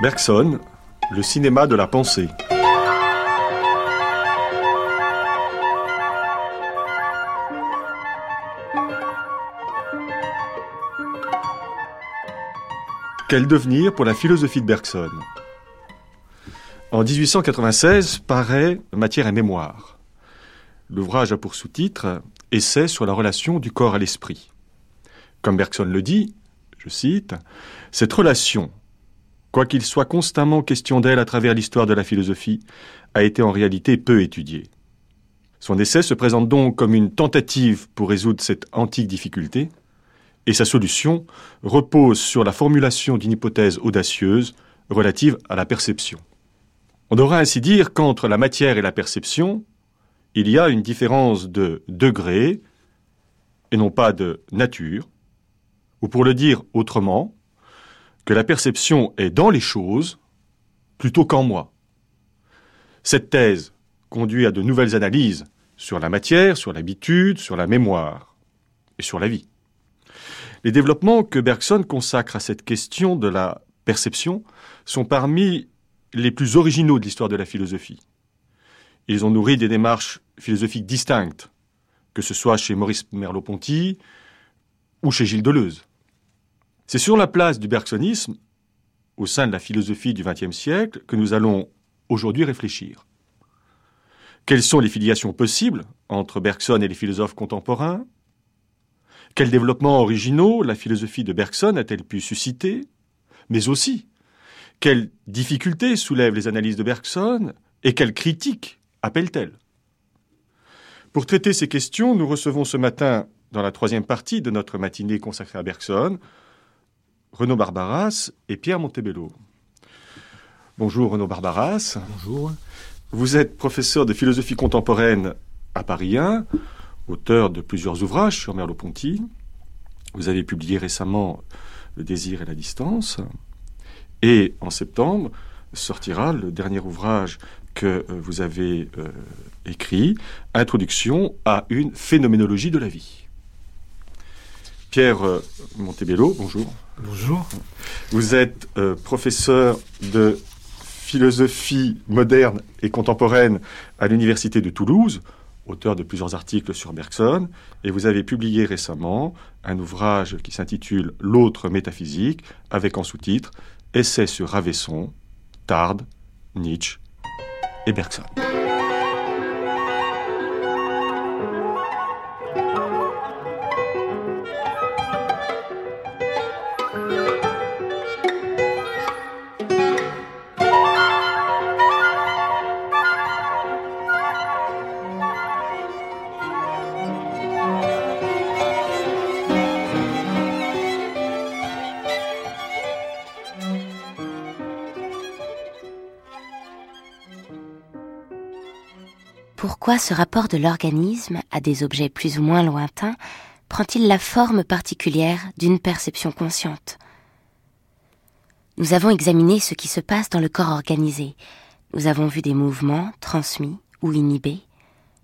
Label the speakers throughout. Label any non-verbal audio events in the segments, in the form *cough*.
Speaker 1: Bergson, le cinéma de la pensée. Quel devenir pour la philosophie de Bergson? En 1896 paraît Matière et mémoire. L'ouvrage a pour sous-titre Essai sur la relation du corps à l'esprit. Comme Bergson le dit, je cite, Cette relation, quoiqu'il soit constamment question d'elle à travers l'histoire de la philosophie, a été en réalité peu étudiée. Son essai se présente donc comme une tentative pour résoudre cette antique difficulté, et sa solution repose sur la formulation d'une hypothèse audacieuse relative à la perception. On devrait ainsi dire qu'entre la matière et la perception, il y a une différence de degré et non pas de nature, ou pour le dire autrement, que la perception est dans les choses plutôt qu'en moi. Cette thèse conduit à de nouvelles analyses sur la matière, sur l'habitude, sur la mémoire et sur la vie. Les développements que Bergson consacre à cette question de la perception sont parmi les plus originaux de l'histoire de la philosophie. Ils ont nourri des démarches philosophiques distinctes, que ce soit chez Maurice Merleau-Ponty ou chez Gilles Deleuze. C'est sur la place du bergsonisme, au sein de la philosophie du XXe siècle, que nous allons aujourd'hui réfléchir. Quelles sont les filiations possibles entre Bergson et les philosophes contemporains? Quels développements originaux la philosophie de Bergson a-t-elle pu susciter? Mais aussi, quelles difficultés soulèvent les analyses de Bergson et quelles critiques appellent-elles? Pour traiter ces questions, nous recevons ce matin, dans la troisième partie de notre matinée consacrée à Bergson, Renaud Barbaras et Pierre Montebello. Bonjour Renaud Barbaras.
Speaker 2: Bonjour.
Speaker 1: Vous êtes professeur de philosophie contemporaine à Paris 1 auteur de plusieurs ouvrages sur Merleau-Ponty. Vous avez publié récemment Le désir et la distance. Et en septembre sortira le dernier ouvrage que euh, vous avez euh, écrit, Introduction à une phénoménologie de la vie. Pierre euh, Montebello, bonjour.
Speaker 2: Bonjour.
Speaker 1: Vous êtes professeur de philosophie moderne et contemporaine à l'Université de Toulouse auteur de plusieurs articles sur Bergson, et vous avez publié récemment un ouvrage qui s'intitule L'autre métaphysique, avec en sous-titre Essai sur Ravesson, Tarde, Nietzsche et Bergson.
Speaker 3: Pourquoi ce rapport de l'organisme à des objets plus ou moins lointains prend-il la forme particulière d'une perception consciente? Nous avons examiné ce qui se passe dans le corps organisé. Nous avons vu des mouvements transmis ou inhibés,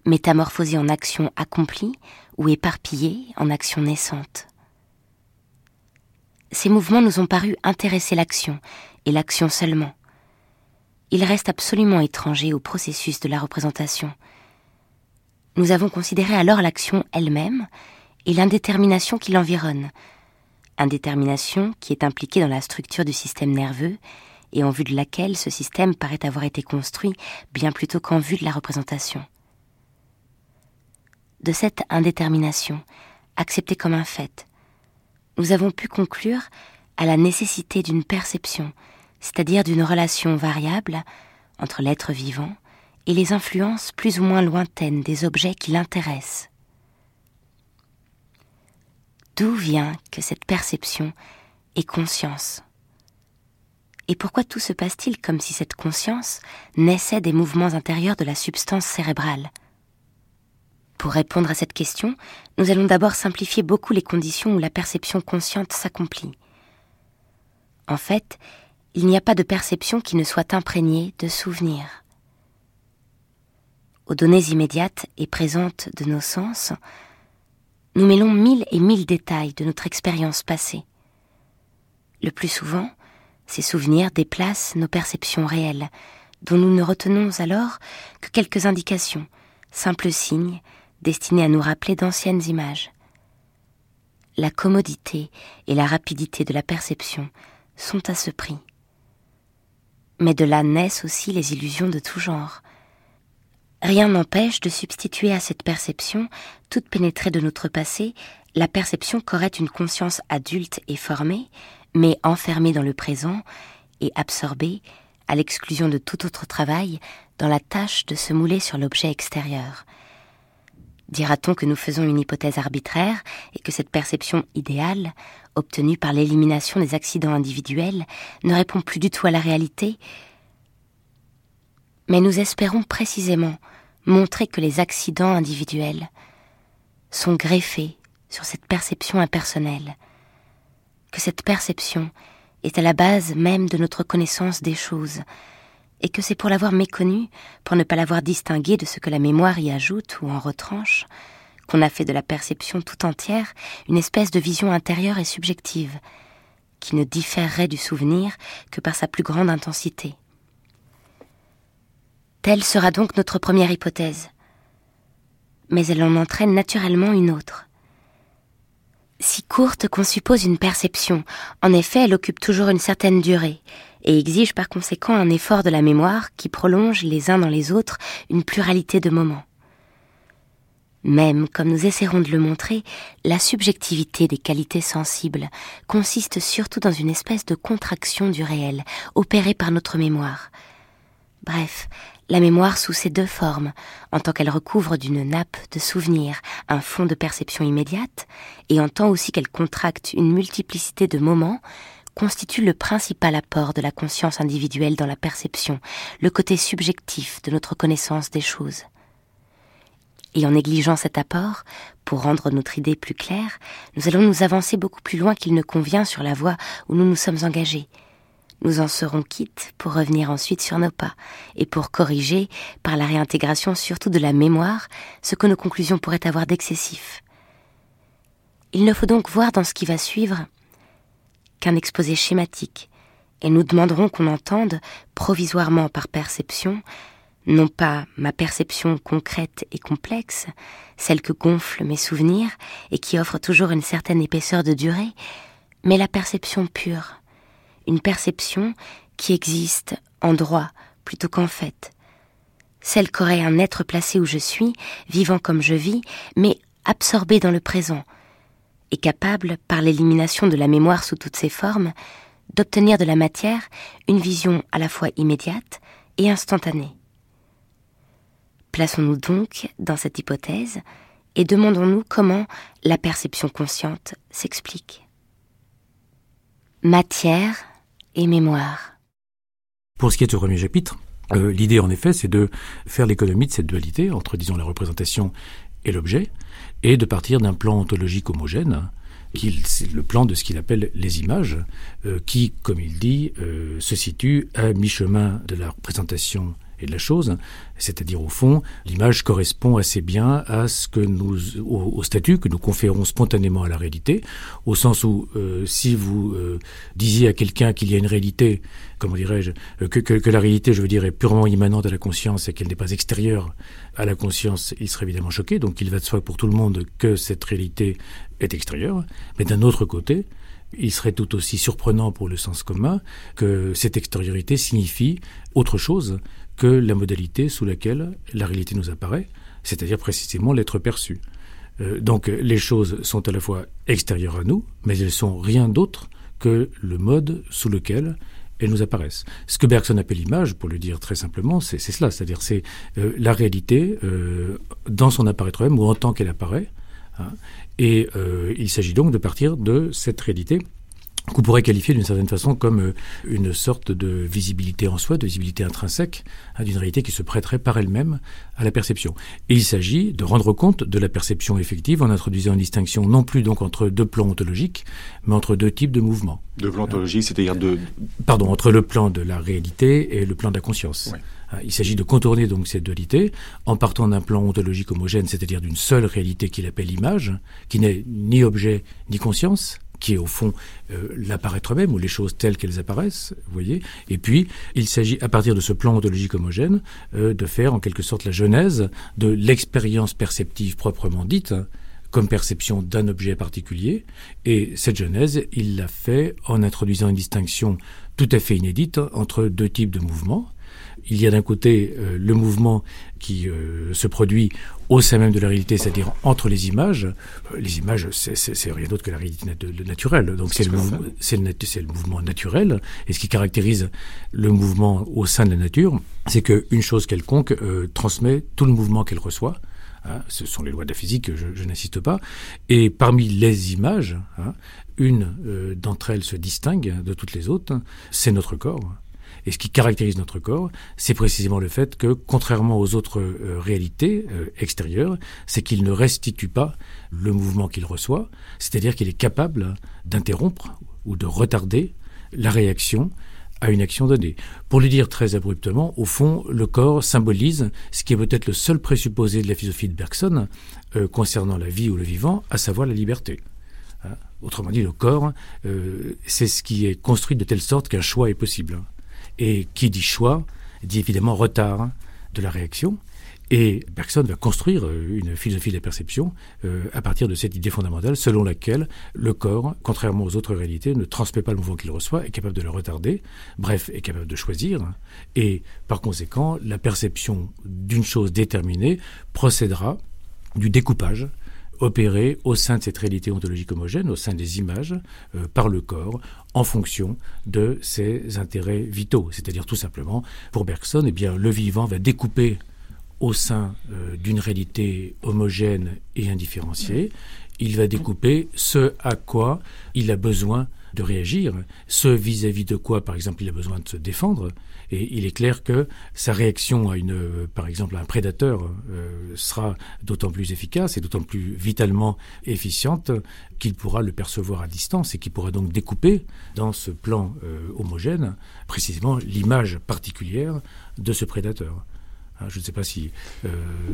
Speaker 3: métamorphosés en actions accomplies ou éparpillés en actions naissantes. Ces mouvements nous ont paru intéresser l'action, et l'action seulement. Ils restent absolument étrangers au processus de la représentation. Nous avons considéré alors l'action elle-même et l'indétermination qui l'environne. Indétermination qui est impliquée dans la structure du système nerveux et en vue de laquelle ce système paraît avoir été construit bien plutôt qu'en vue de la représentation. De cette indétermination, acceptée comme un fait, nous avons pu conclure à la nécessité d'une perception, c'est-à-dire d'une relation variable entre l'être vivant et les influences plus ou moins lointaines des objets qui l'intéressent. D'où vient que cette perception est conscience? Et pourquoi tout se passe-t-il comme si cette conscience naissait des mouvements intérieurs de la substance cérébrale? Pour répondre à cette question, nous allons d'abord simplifier beaucoup les conditions où la perception consciente s'accomplit. En fait, il n'y a pas de perception qui ne soit imprégnée de souvenirs aux données immédiates et présentes de nos sens, nous mêlons mille et mille détails de notre expérience passée. Le plus souvent, Ces souvenirs déplacent nos perceptions réelles, dont nous ne retenons alors que quelques indications, simples signes destinés à nous rappeler d'anciennes images. La commodité et la rapidité de la perception sont à ce prix. Mais de là naissent aussi les illusions de tout genre. Rien n'empêche de substituer à cette perception, toute pénétrée de notre passé, la perception qu'aurait une conscience adulte et formée, mais enfermée dans le présent et absorbée, à l'exclusion de tout autre travail, dans la tâche de se mouler sur l'objet extérieur. Dira-t-on que nous faisons une hypothèse arbitraire et que cette perception idéale, obtenue par l'élimination des accidents individuels, ne répond plus du tout à la réalité? Mais nous espérons précisément montrer que les accidents individuels sont greffés sur cette perception impersonnelle, que cette perception est à la base même de notre connaissance des choses, et que c'est pour l'avoir méconnue, pour ne pas l'avoir distinguée de ce que la mémoire y ajoute ou en retranche, qu'on a fait de la perception tout entière une espèce de vision intérieure et subjective, qui ne différerait du souvenir que par sa plus grande intensité. Telle sera donc notre première hypothèse. Mais elle en entraîne naturellement une autre si courte qu'on suppose une perception. En effet, elle occupe toujours une certaine durée et exige par conséquent un effort de la mémoire qui prolonge les uns dans les autres une pluralité de moments. Même, comme nous essaierons de le montrer, la subjectivité des qualités sensibles consiste surtout dans une espèce de contraction du réel, opérée par notre mémoire. Bref, la mémoire sous ses deux formes, en tant qu'elle recouvre d'une nappe de souvenirs un fond de perception immédiate, et en tant aussi qu'elle contracte une multiplicité de moments, constitue le principal apport de la conscience individuelle dans la perception, le côté subjectif de notre connaissance des choses. Et en négligeant cet apport, pour rendre notre idée plus claire, nous allons nous avancer beaucoup plus loin qu'il ne convient sur la voie où nous nous sommes engagés, nous en serons quittes pour revenir ensuite sur nos pas et pour corriger, par la réintégration surtout de la mémoire, ce que nos conclusions pourraient avoir d'excessif. Il ne faut donc voir dans ce qui va suivre qu'un exposé schématique, et nous demanderons qu'on entende, provisoirement par perception, non pas ma perception concrète et complexe, celle que gonflent mes souvenirs et qui offre toujours une certaine épaisseur de durée, mais la perception pure, une perception qui existe en droit plutôt qu'en fait. Celle qu'aurait un être placé où je suis, vivant comme je vis, mais absorbé dans le présent, et capable, par l'élimination de la mémoire sous toutes ses formes, d'obtenir de la matière une vision à la fois immédiate et instantanée. Plaçons-nous donc dans cette hypothèse et demandons-nous comment la perception consciente s'explique. Matière et mémoire.
Speaker 2: Pour ce qui est du premier chapitre, euh, l'idée en effet c'est de faire l'économie de cette dualité entre disons la représentation et l'objet et de partir d'un plan ontologique homogène qui le plan de ce qu'il appelle les images, euh, qui, comme il dit, euh, se situe à mi-chemin de la représentation et de la chose, c'est-à-dire au fond, l'image correspond assez bien à ce que nous, au, statut que nous conférons spontanément à la réalité, au sens où euh, si vous euh, disiez à quelqu'un qu'il y a une réalité, comment dirais-je, euh, que, que, que, la réalité, je veux dire, est purement immanente à la conscience et qu'elle n'est pas extérieure à la conscience, il serait évidemment choqué. Donc il va de soi pour tout le monde que cette réalité est extérieure. Mais d'un autre côté, il serait tout aussi surprenant pour le sens commun que cette extériorité signifie autre chose que la modalité sous laquelle la réalité nous apparaît, c'est-à-dire précisément l'être perçu. Euh, donc les choses sont à la fois extérieures à nous, mais elles sont rien d'autre que le mode sous lequel elles nous apparaissent. Ce que Bergson appelle l'image, pour le dire très simplement, c'est cela, c'est-à-dire c'est euh, la réalité euh, dans son apparaître même ou en tant qu'elle apparaît. Hein, et il s'agit donc de partir de cette réalité qu'on pourrait qualifier d'une certaine façon comme euh, une sorte de visibilité en soi, de visibilité intrinsèque, hein, d'une réalité qui se prêterait par elle-même à la perception. Et il s'agit de rendre compte de la perception effective en introduisant une distinction non plus donc entre deux plans ontologiques, mais entre deux types de mouvements.
Speaker 1: Deux plans ontologiques, c'est-à-dire deux...
Speaker 2: Pardon, entre le plan de la réalité et le plan de la conscience. Hein, il s'agit de contourner donc cette dualité en partant d'un plan ontologique homogène, c'est-à-dire d'une seule réalité qu'il appelle image, qui n'est ni objet ni conscience, qui est au fond euh, l'apparaître même ou les choses telles qu'elles apparaissent, vous voyez. Et puis, il s'agit, à partir de ce plan ontologique homogène, euh, de faire en quelque sorte la genèse de l'expérience perceptive proprement dite, comme perception d'un objet particulier. Et cette genèse, il l'a fait en introduisant une distinction tout à fait inédite entre deux types de mouvements. Il y a d'un côté euh, le mouvement qui se produit au sein même de la réalité, c'est-à-dire entre les images. Euh, les images, c'est rien d'autre que la réalité naturelle. Donc c'est le, le, mouvement naturel. Et ce qui caractérise le mouvement au sein de la nature, c'est qu'une chose quelconque transmet tout le mouvement qu'elle reçoit. Hein. ce sont les lois de la physique, je, je n'insiste pas. Et parmi les images, hein, une d'entre elles se distingue de toutes les autres, c'est notre corps. Et ce qui caractérise notre corps, c'est précisément le fait que, contrairement aux autres euh, réalités euh, extérieures, c'est qu'il ne restitue pas le mouvement qu'il reçoit, c'est-à-dire qu'il est capable d'interrompre ou de retarder la réaction à une action donnée. Pour le dire très abruptement, au fond, le corps symbolise ce qui est peut-être le seul présupposé de la philosophie de Bergson euh, concernant la vie ou le vivant, à savoir la liberté. Hein? Autrement dit, le corps, c'est ce qui est construit de telle sorte qu'un choix est possible. Et qui dit choix dit évidemment retard de la réaction. Et Bergson va construire euh, une philosophie de la perception euh, à partir de cette idée fondamentale selon laquelle le corps, contrairement aux autres réalités, ne transmet pas le mouvement qu'il reçoit, est capable de le retarder, bref, est capable de choisir. Et par conséquent, la perception d'une chose déterminée procédera du découpage opéré au sein de cette réalité ontologique homogène, au sein des images, euh, par le corps, en fonction de ses intérêts vitaux. C'est-à-dire tout simplement, pour Bergson, eh le vivant va découper au sein euh, d'une réalité homogène et indifférenciée, il va découper ce à quoi il a besoin de réagir, ce vis-à-vis de quoi, par exemple, il a besoin de se défendre. Et il est clair que sa réaction à une, par exemple, à un prédateur euh, sera d'autant plus efficace et d'autant plus vitalement efficiente qu'il pourra le percevoir à distance et qu'il pourra donc découper dans ce plan euh, homogène précisément l'image particulière de ce prédateur. Ah, je ne sais pas si euh,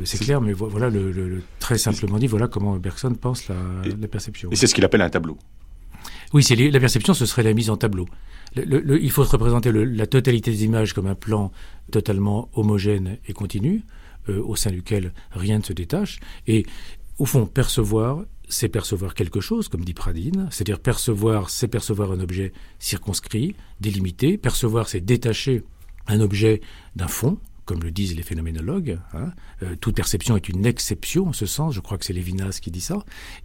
Speaker 2: c'est clair, mais voilà le, très simplement dit, voilà comment Bergson pense la, la perception.
Speaker 1: Et c'est ce qu'il appelle un tableau.
Speaker 2: Oui, c'est la perception, ce serait la mise en tableau. il faut se représenter la totalité des images comme un plan totalement homogène et continu, euh, au sein duquel rien ne se détache. Et au fond, percevoir, c'est percevoir quelque chose, comme dit Pradine, c'est-à-dire percevoir, c'est percevoir un objet circonscrit, délimité. Percevoir, c'est détacher un objet d'un fond, comme le disent les phénoménologues. Hein. Euh, toute perception est une exception en ce sens, je crois que c'est Lévinas qui dit ça.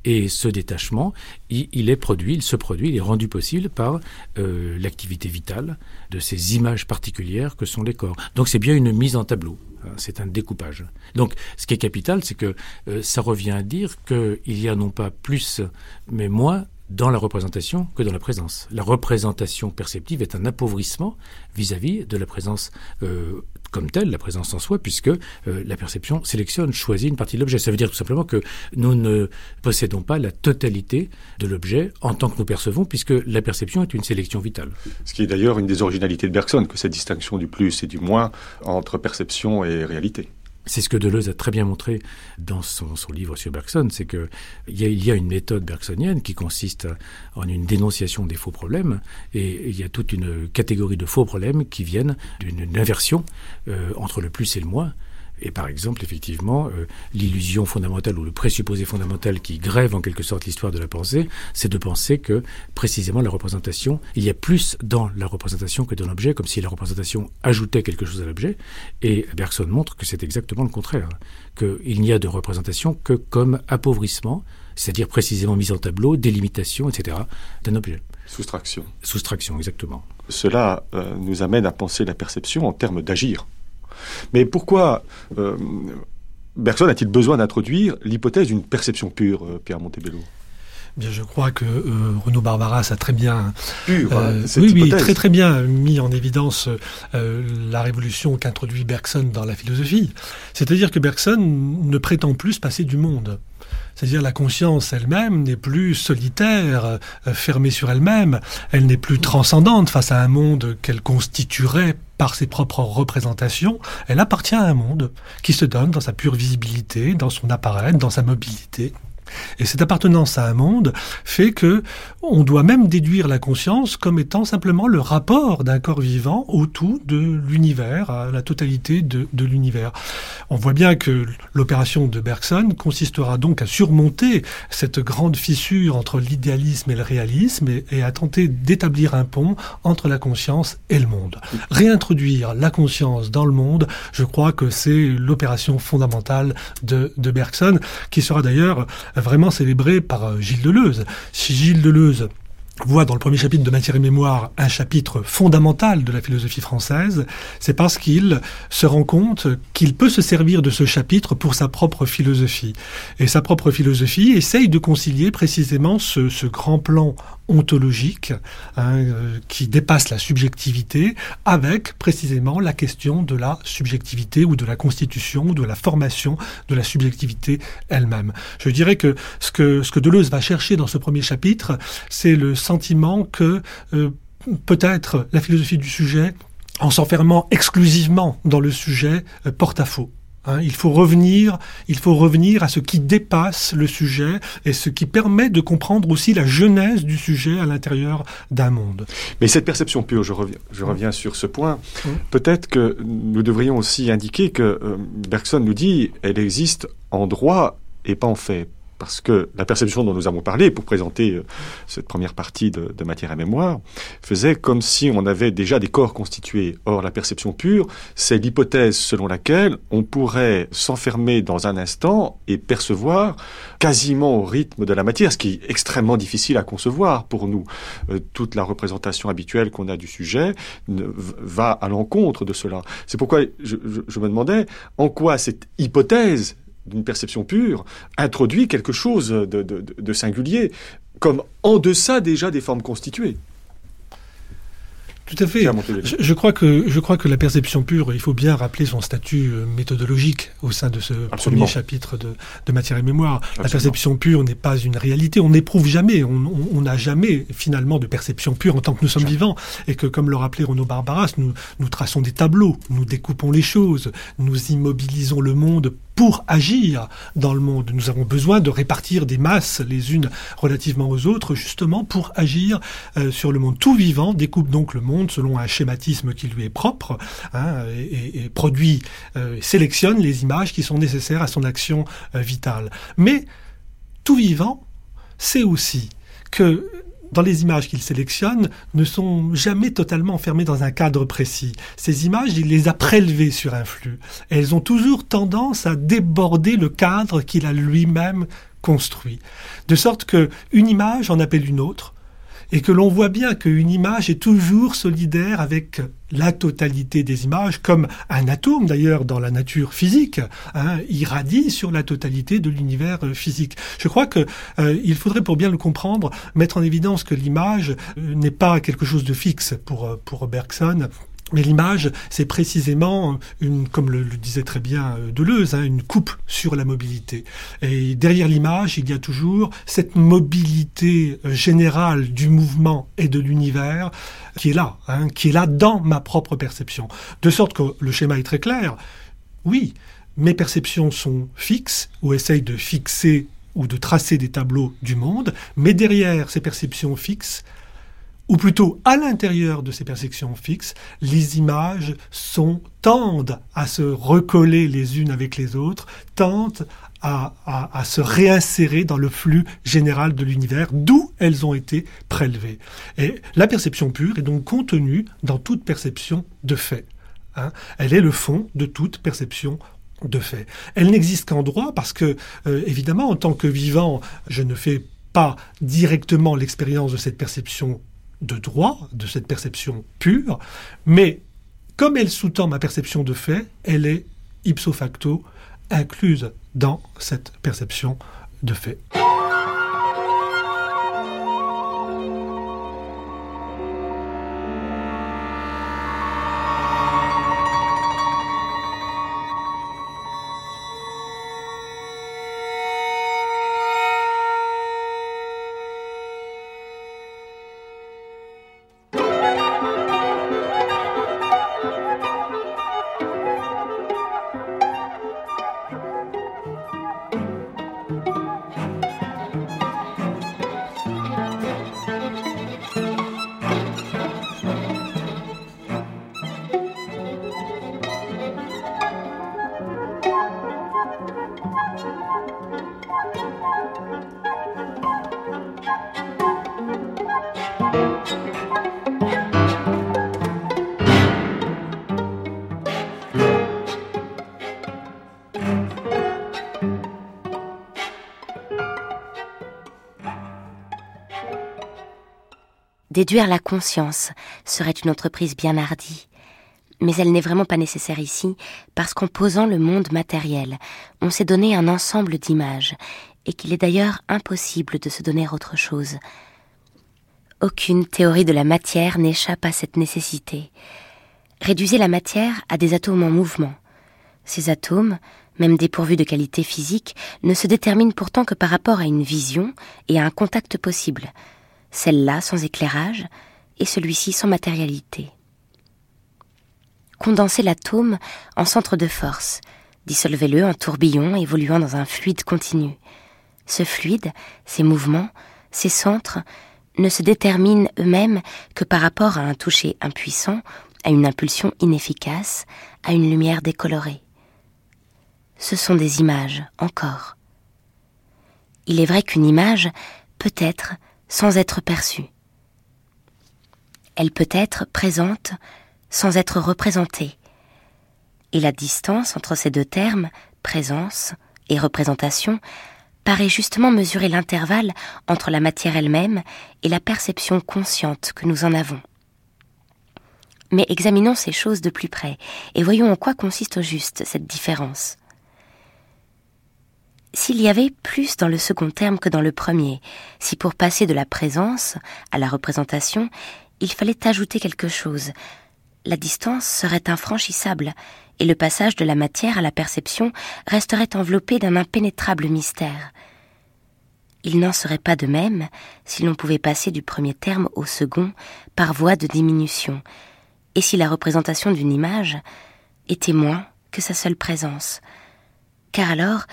Speaker 2: Et ce détachement, il, est produit, il se produit, il est rendu possible par euh, l'activité vitale de ces images particulières que sont les corps. Donc c'est bien une mise en tableau. Hein, c'est un découpage. Donc, ce qui est capital, c'est que euh, ça revient à dire qu'il y a non pas plus, mais moins dans la représentation que dans la présence. La représentation perceptive est un appauvrissement vis-à-vis de la présence euh, comme telle, la présence en soi, puisque euh, la perception sélectionne, choisit une partie de l'objet. Ça veut dire tout simplement que nous ne possédons pas la totalité de l'objet en tant que nous percevons, puisque la perception est une sélection vitale.
Speaker 1: Ce qui est d'ailleurs une des originalités de Bergson, que cette distinction du plus et du moins entre perception et réalité.
Speaker 2: C'est ce que Deleuze a très bien montré dans son, livre sur Bergson, c'est qu'il y, a, y a une méthode bergsonienne qui consiste en une dénonciation des faux problèmes, et il y a toute une catégorie de faux problèmes qui viennent d'une inversion euh, entre le plus et le moins. Et par exemple, effectivement, euh, l'illusion fondamentale ou le présupposé fondamental qui grève en quelque sorte l'histoire de la pensée, c'est de penser que précisément la représentation, il y a plus dans la représentation que dans l'objet, comme si la représentation ajoutait quelque chose à l'objet. Et Bergson montre que c'est exactement le contraire, qu'il n'y a de représentation que comme appauvrissement, c'est-à-dire précisément mise en tableau, délimitation, etc., d'un objet.
Speaker 1: Soustraction.
Speaker 2: Soustraction, exactement.
Speaker 1: Cela euh, nous amène à penser la perception en termes d'agir. Mais pourquoi euh, Bergson a-t-il besoin d'introduire l'hypothèse d'une perception pure, euh, Pierre Montebello?
Speaker 4: Bien, je crois que euh, Renaud Barbaras a très bien, euh, oui, oui, très très bien mis en évidence la révolution qu'introduit Bergson dans la philosophie. C'est-à-dire que Bergson ne prétend plus se passer du monde. C'est-à-dire la conscience elle-même n'est plus solitaire, fermée sur elle-même, elle n'est plus transcendante face à un monde qu'elle constituerait par ses propres représentations, elle appartient à un monde qui se donne dans sa pure visibilité, dans son appareil, dans sa mobilité. Et cette appartenance à un monde fait que on doit même déduire la conscience comme étant simplement le rapport d'un corps vivant au tout de l'univers, à la totalité de, l'univers. On voit bien que l'opération de Bergson consistera donc à surmonter cette grande fissure entre l'idéalisme et le réalisme et, à tenter d'établir un pont entre la conscience et le monde. Réintroduire la conscience dans le monde, je crois que c'est l'opération fondamentale de Bergson, qui sera d'ailleurs vraiment célébré par euh, Gilles Deleuze. Si Gilles Deleuze voit dans le premier chapitre de Matière et Mémoire un chapitre fondamental de la philosophie française, c'est parce qu'il se rend compte qu'il peut se servir de ce chapitre pour sa propre philosophie. Et sa propre philosophie essaye de concilier précisément ce, ce grand plan ontologique hein, euh, qui dépasse la subjectivité avec précisément la question de la subjectivité ou de la constitution ou de la formation de la subjectivité elle-même. Je dirais que ce que, ce que Deleuze va chercher dans ce premier chapitre, c'est le sentiment que euh, peut-être la philosophie du sujet, en s'enfermant exclusivement dans le sujet, euh, porte à faux. Hein, il faut revenir, il faut revenir à ce qui dépasse le sujet et ce qui permet de comprendre aussi la genèse du sujet à l'intérieur d'un monde.
Speaker 1: Mais cette perception pure, je reviens, je reviens sur ce point. Mmh. Peut-être que nous devrions aussi indiquer que euh, Bergson nous dit, elle existe en droit et pas en fait parce que la perception dont nous avons parlé pour présenter euh, cette première partie de, matière à mémoire faisait comme si on avait déjà des corps constitués. Or, la perception pure, c'est l'hypothèse selon laquelle on pourrait s'enfermer dans un instant et percevoir quasiment au rythme de la matière, ce qui est extrêmement difficile à concevoir pour nous. Euh, toute la représentation habituelle qu'on a du sujet va à l'encontre de cela. C'est pourquoi je me demandais en quoi cette hypothèse d'une perception pure, introduit quelque chose de, de, de, singulier, comme en deçà déjà des formes constituées.
Speaker 4: Tout à fait. Je, je, crois que, je crois que la perception pure, il faut bien rappeler son statut euh, méthodologique au sein de ce Absolument. premier chapitre de, de, Matière et Mémoire. Absolument. La perception pure n'est pas une réalité. On n'éprouve jamais, on n'a jamais finalement de perception pure en tant que nous sommes jamais. vivants. Et que, comme le rappelait Renaud Barbaras, nous, nous traçons des tableaux, nous découpons les choses, nous immobilisons le monde pour agir dans le monde. Nous avons besoin de répartir des masses les unes relativement aux autres, justement pour agir euh, sur le monde. Tout vivant découpe donc le monde selon un schématisme qui lui est propre hein, et, produit, euh, sélectionne les images qui sont nécessaires à son action euh, vitale. Mais tout vivant sait aussi que dans les images qu'il sélectionne, ne sont jamais totalement enfermées dans un cadre précis. Ces images, il les a prélevées sur un flux. Elles ont toujours tendance à déborder le cadre qu'il a lui-même construit. De sorte que une image en appelle une autre, et que l'on voit bien qu'une image est toujours solidaire avec la totalité des images, comme un atome d'ailleurs dans la nature physique, hein, irradie sur la totalité de l'univers euh, physique. Je crois que euh, il faudrait, pour bien le comprendre, mettre en évidence que l'image euh, n'est pas quelque chose de fixe pour, euh, pour Bergson. Mais l'image, c'est précisément une, comme le, le, disait très bien euh, Deleuze, hein, une coupe sur la mobilité. Et derrière l'image, il y a toujours cette mobilité euh, générale du mouvement et de l'univers qui est là, hein, qui est là dans ma propre perception. De sorte que le schéma est très clair. Oui, mes perceptions sont fixes ou essayent de fixer ou de tracer des tableaux du monde, mais derrière ces perceptions fixes, ou plutôt à l'intérieur de ces perceptions fixes, les images sont, tendent à se recoller les unes avec les autres, tendent à, à, à se réinsérer dans le flux général de l'univers, d'où elles ont été prélevées. Et la perception pure est donc contenue dans toute perception de fait. Hein. Elle est le fond de toute perception de fait. Elle n'existe qu'en droit parce que, euh, évidemment, en tant que vivant, je ne fais pas directement l'expérience de cette perception de droit, de cette perception pure, mais comme elle sous-tend ma perception de fait, elle est ipso facto incluse dans cette perception de fait.
Speaker 3: Déduire la conscience serait une entreprise bien hardie, mais elle n'est vraiment pas nécessaire ici, parce qu'en posant le monde matériel, on s'est donné un ensemble d'images, et qu'il est d'ailleurs impossible de se donner autre chose. Aucune théorie de la matière n'échappe à cette nécessité. Réduisez la matière à des atomes en mouvement. Ces atomes, même dépourvus de qualité physique, ne se déterminent pourtant que par rapport à une vision et à un contact possible, celle-là sans éclairage et celui-ci sans matérialité. Condensez l'atome en centre de force, dissolvez-le en tourbillon évoluant dans un fluide continu. Ce fluide, ses mouvements, ses centres, ne se déterminent eux-mêmes que par rapport à un toucher impuissant, à une impulsion inefficace, à une lumière décolorée. Ce sont des images, encore. Il est vrai qu'une image peut être sans être perçue. Elle peut être présente sans être représentée. Et la distance entre ces deux termes, présence et représentation, paraît justement mesurer l'intervalle entre la matière elle-même et la perception consciente que nous en avons. Mais examinons ces choses de plus près et voyons en quoi consiste au juste cette différence. S'il y avait plus dans le second terme que dans le premier, si pour passer de la présence à la représentation, il fallait ajouter quelque chose, la distance serait infranchissable, et le passage de la matière à la perception resterait enveloppé d'un impénétrable mystère. Il n'en serait pas de même si l'on pouvait passer du premier terme au second par voie de diminution, et si la représentation d'une image était moins que sa seule présence? Car alors,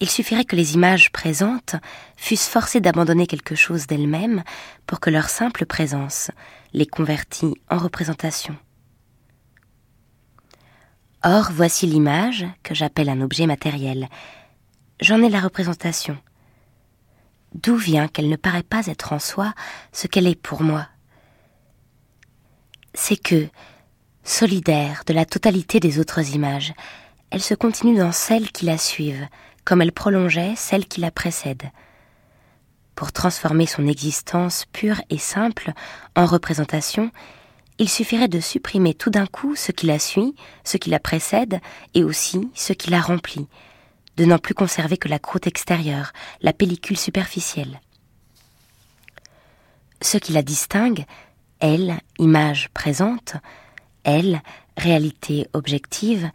Speaker 3: il suffirait que les images présentes fussent forcées d'abandonner quelque chose d'elles-mêmes pour que leur simple présence les convertît en représentation. Or, voici l'image que j'appelle un objet matériel. J'en ai la représentation. D'où vient qu'elle ne paraît pas être en soi ce qu'elle est pour moi? C'est que, solidaire de la totalité des autres images, elle se continue dans celles qui la suivent, comme elle prolongeait celles qui la précèdent. Pour transformer son existence pure et simple en représentation, il suffirait de supprimer tout d'un coup ce qui la suit, ce qui la précède, et aussi ce qui la remplit, de n'en plus conserver que la croûte extérieure, la pellicule superficielle. Ce qui la distingue, elle, image présente, elle, réalité objective,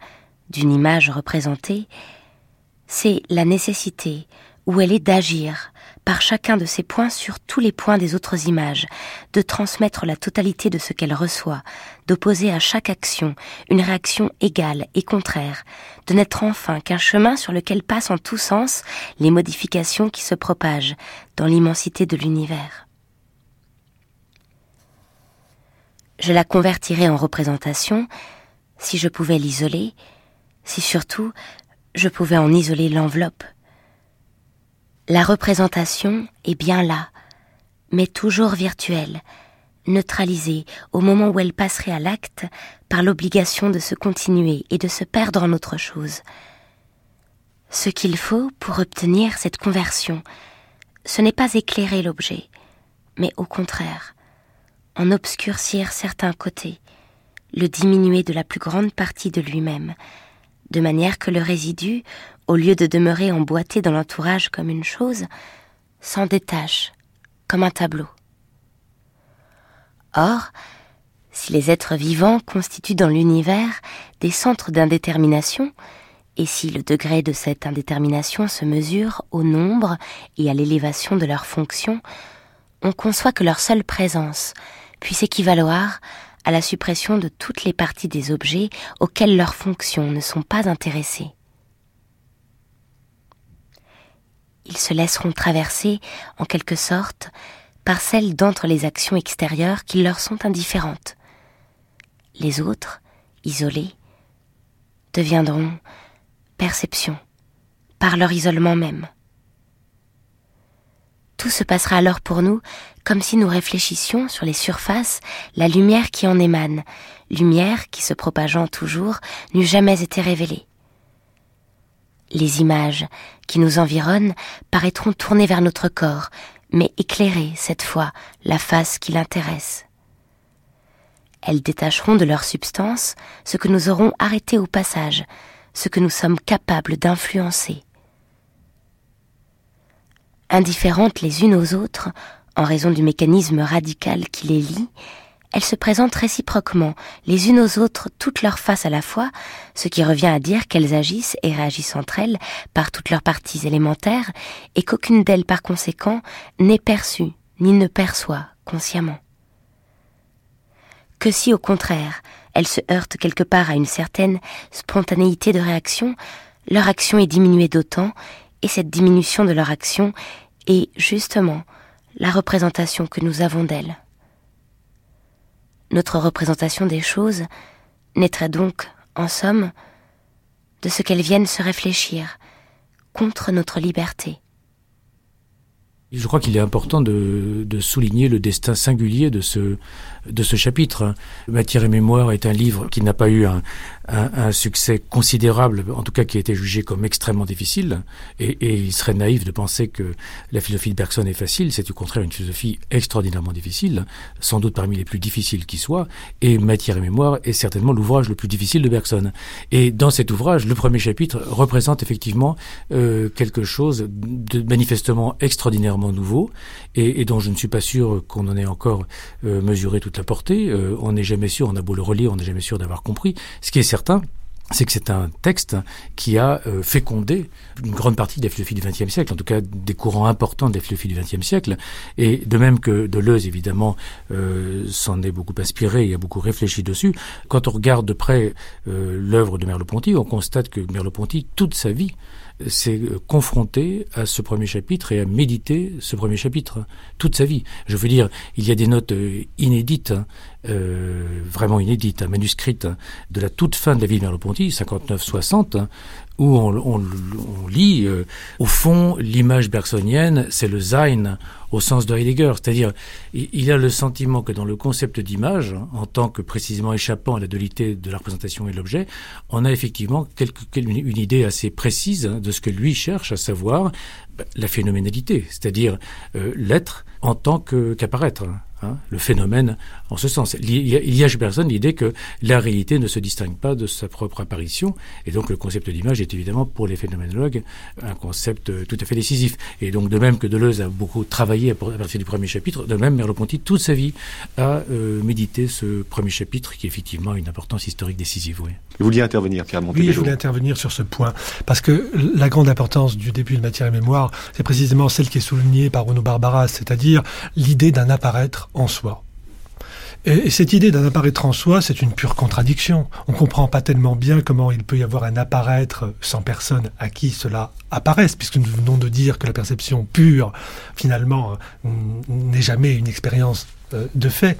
Speaker 3: d'une image représentée, c'est la nécessité où elle est d'agir, par chacun de ces points sur tous les points des autres images, de transmettre la totalité de ce qu'elle reçoit, d'opposer à chaque action une réaction égale et contraire, de n'être enfin qu'un chemin sur lequel passent en tous sens les modifications qui se propagent dans l'immensité de l'univers. Je la convertirais en représentation si je pouvais l'isoler, si surtout je pouvais en isoler l'enveloppe, la représentation est bien là, mais toujours virtuelle, neutralisée au moment où elle passerait à l'acte par l'obligation de se continuer et de se perdre en autre chose. Ce qu'il faut pour obtenir cette conversion, ce n'est pas éclairer l'objet, mais au contraire, en obscurcir certains côtés, le diminuer de la plus grande partie de lui-même, de manière que le résidu, au lieu de demeurer emboîté dans l'entourage comme une chose, s'en détache comme un tableau. Or, si les êtres vivants constituent dans l'univers des centres d'indétermination, et si le degré de cette indétermination se mesure au nombre et à l'élévation de leurs fonctions, on conçoit que leur seule présence puisse équivaloir à la suppression de toutes les parties des objets auxquelles leurs fonctions ne sont pas intéressées. Ils se laisseront traverser, en quelque sorte, par celles d'entre les actions extérieures qui leur sont indifférentes. Les autres, isolés, deviendront perception, par leur isolement même. Tout se passera alors pour nous comme si nous réfléchissions sur les surfaces la lumière qui en émane, lumière qui, se propageant toujours, n'eût jamais été révélée. Les images qui nous environnent paraîtront tournées vers notre corps, mais éclairer, cette fois, la face qui l'intéresse. Elles détacheront de leur substance ce que nous aurons arrêté au passage, ce que nous sommes capables d'influencer. Indifférentes les unes aux autres, en raison du mécanisme radical qui les lie, elles se présentent réciproquement, les unes aux autres, toutes leurs faces à la fois, ce qui revient à dire qu'elles agissent et réagissent entre elles par toutes leurs parties élémentaires, et qu'aucune d'elles par conséquent n'est perçue, ni ne perçoit consciemment. Que si au contraire, elles se heurtent quelque part à une certaine spontanéité de réaction, leur action est diminuée d'autant, et cette diminution de leur action est justement la représentation que nous avons d'elles. Notre représentation des choses naîtrait donc, en somme, de ce qu'elles viennent se réfléchir contre notre liberté.
Speaker 2: Je crois qu'il est important de, de, souligner le destin singulier de ce, de ce chapitre. Matière et mémoire est un livre qui n'a pas eu un, succès considérable, en tout cas qui a été jugé comme extrêmement difficile, et, il serait naïf de penser que la philosophie de Bergson est facile, c'est au contraire une philosophie extraordinairement difficile, sans doute parmi les plus difficiles qui soient, et Matière et mémoire est certainement l'ouvrage le plus difficile de Bergson. Et dans cet ouvrage, le premier chapitre représente effectivement euh, quelque chose de manifestement extraordinairement nouveau, et, et, dont je ne suis pas sûr qu'on en ait encore euh, mesuré toute la portée. Euh, on n'est jamais sûr, on a beau le relire, on n'est jamais sûr d'avoir compris. Ce qui est certain, c'est que c'est un texte qui a euh, fécondé une grande partie de la du XXe siècle, en tout cas des courants importants de la du XXe siècle, et de même que Deleuze, évidemment, euh, s'en est beaucoup inspiré et a beaucoup réfléchi dessus. Quand on regarde de près l'œuvre de Merleau-Ponty, on constate que Merleau-Ponty, toute sa vie, s'est confronté à ce premier chapitre et à méditer ce premier chapitre toute sa vie. Je veux dire, il y a des notes inédites hein, euh, vraiment inédite, un manuscrite de la toute fin de la vie de Merleau-Ponty, 59-60, hein, où on, on, on lit, euh, au fond, l'image bergsonienne, c'est le Sein au sens de Heidegger, c'est-à-dire il, a le sentiment que dans le concept d'image, en tant que précisément échappant à la dualité de la représentation et de l'objet, on a effectivement quelque, une, idée assez précise hein, de ce que lui cherche, à savoir la phénoménalité, c'est-à-dire euh, l'être en tant qu'apparaître. Hein, le phénomène en ce sens. Il y a chez personne l'idée que la réalité ne se distingue pas de sa propre apparition, et donc le concept d'image est évidemment pour les phénoménologues un concept tout à fait décisif. Et donc de même que Deleuze a beaucoup travaillé à partir du premier chapitre, de même Merleau-Ponty toute sa vie a euh, médité ce premier chapitre qui est effectivement une importance historique décisive. Oui.
Speaker 1: Vous vouliez intervenir, Pierre
Speaker 4: Montebello Oui, je voulais intervenir sur ce point, parce que la grande importance du début de Matière et Mémoire, c'est précisément celle qui est soulignée par Renaud Barbaras, c'est-à-dire l'idée d'un apparaître en soi. Et, cette idée d'un apparaître en soi, c'est une pure contradiction. On ne comprend pas tellement bien comment il peut y avoir un apparaître sans personne à qui cela apparaisse, puisque nous venons de dire que la perception pure, finalement, euh, n'est jamais une expérience euh, de fait.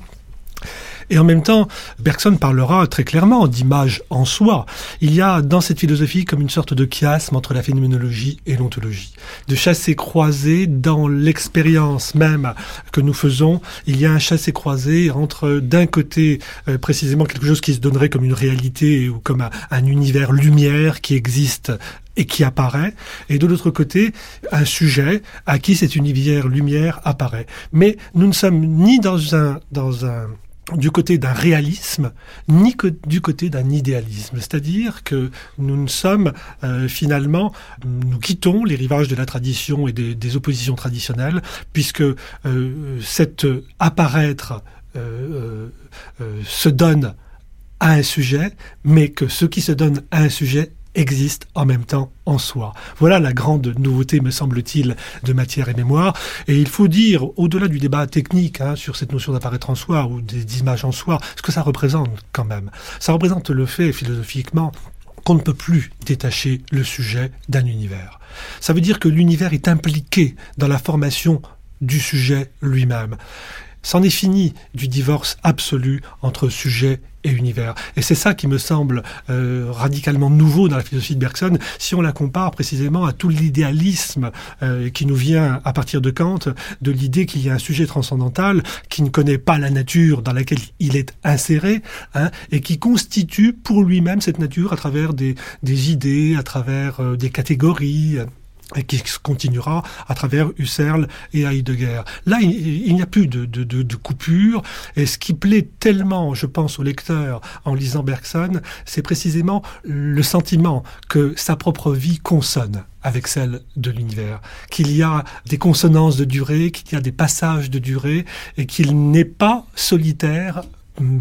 Speaker 4: Et en même temps, Bergson parlera très clairement d'image en soi. Il y a dans cette philosophie comme une sorte de chiasme entre la phénoménologie et l'ontologie. De chassé-croisé dans l'expérience même que nous faisons, il y a un chassé-croisé entre d'un côté euh, précisément quelque chose qui se donnerait comme une réalité ou comme un, un univers lumière qui existe et qui apparaît, et de l'autre côté, un sujet à qui cet univers lumière apparaît. Mais nous ne sommes ni dans un, dans un du côté d'un réalisme, ni que du côté d'un idéalisme. C'est-à-dire que nous ne sommes euh, finalement, nous quittons les rivages de la tradition et des, oppositions traditionnelles, puisque euh, cet apparaître euh, euh, se donne à un sujet, mais que ce qui se donne à un sujet existe en même temps en soi. Voilà la grande nouveauté, me semble-t-il, de matière et mémoire. Et il faut dire, au-delà du débat technique hein, sur cette notion d'apparaître en soi ou des images en soi, ce que ça représente quand même. Ça représente le fait, philosophiquement, qu'on ne peut plus détacher le sujet d'un univers. Ça veut dire que l'univers est impliqué dans la formation du sujet lui-même. C'en est fini du divorce absolu entre sujet et univers. Et c'est ça qui me semble euh, radicalement nouveau dans la philosophie de Bergson, si on la compare précisément à tout l'idéalisme euh, qui nous vient à partir de Kant, de l'idée qu'il y a un sujet transcendantal qui ne connaît pas la nature dans laquelle il est inséré, hein, et qui constitue pour lui-même cette nature à travers des, idées, à travers euh, des catégories et qui continuera à travers Husserl et Heidegger. Là, il, n'y a plus de, de, coupure, et ce qui plaît tellement, je pense, au lecteur en lisant Bergson, c'est précisément le sentiment que sa propre vie consonne avec celle de l'univers, qu'il y a des consonances de durée, qu'il y a des passages de durée, et qu'il n'est pas solitaire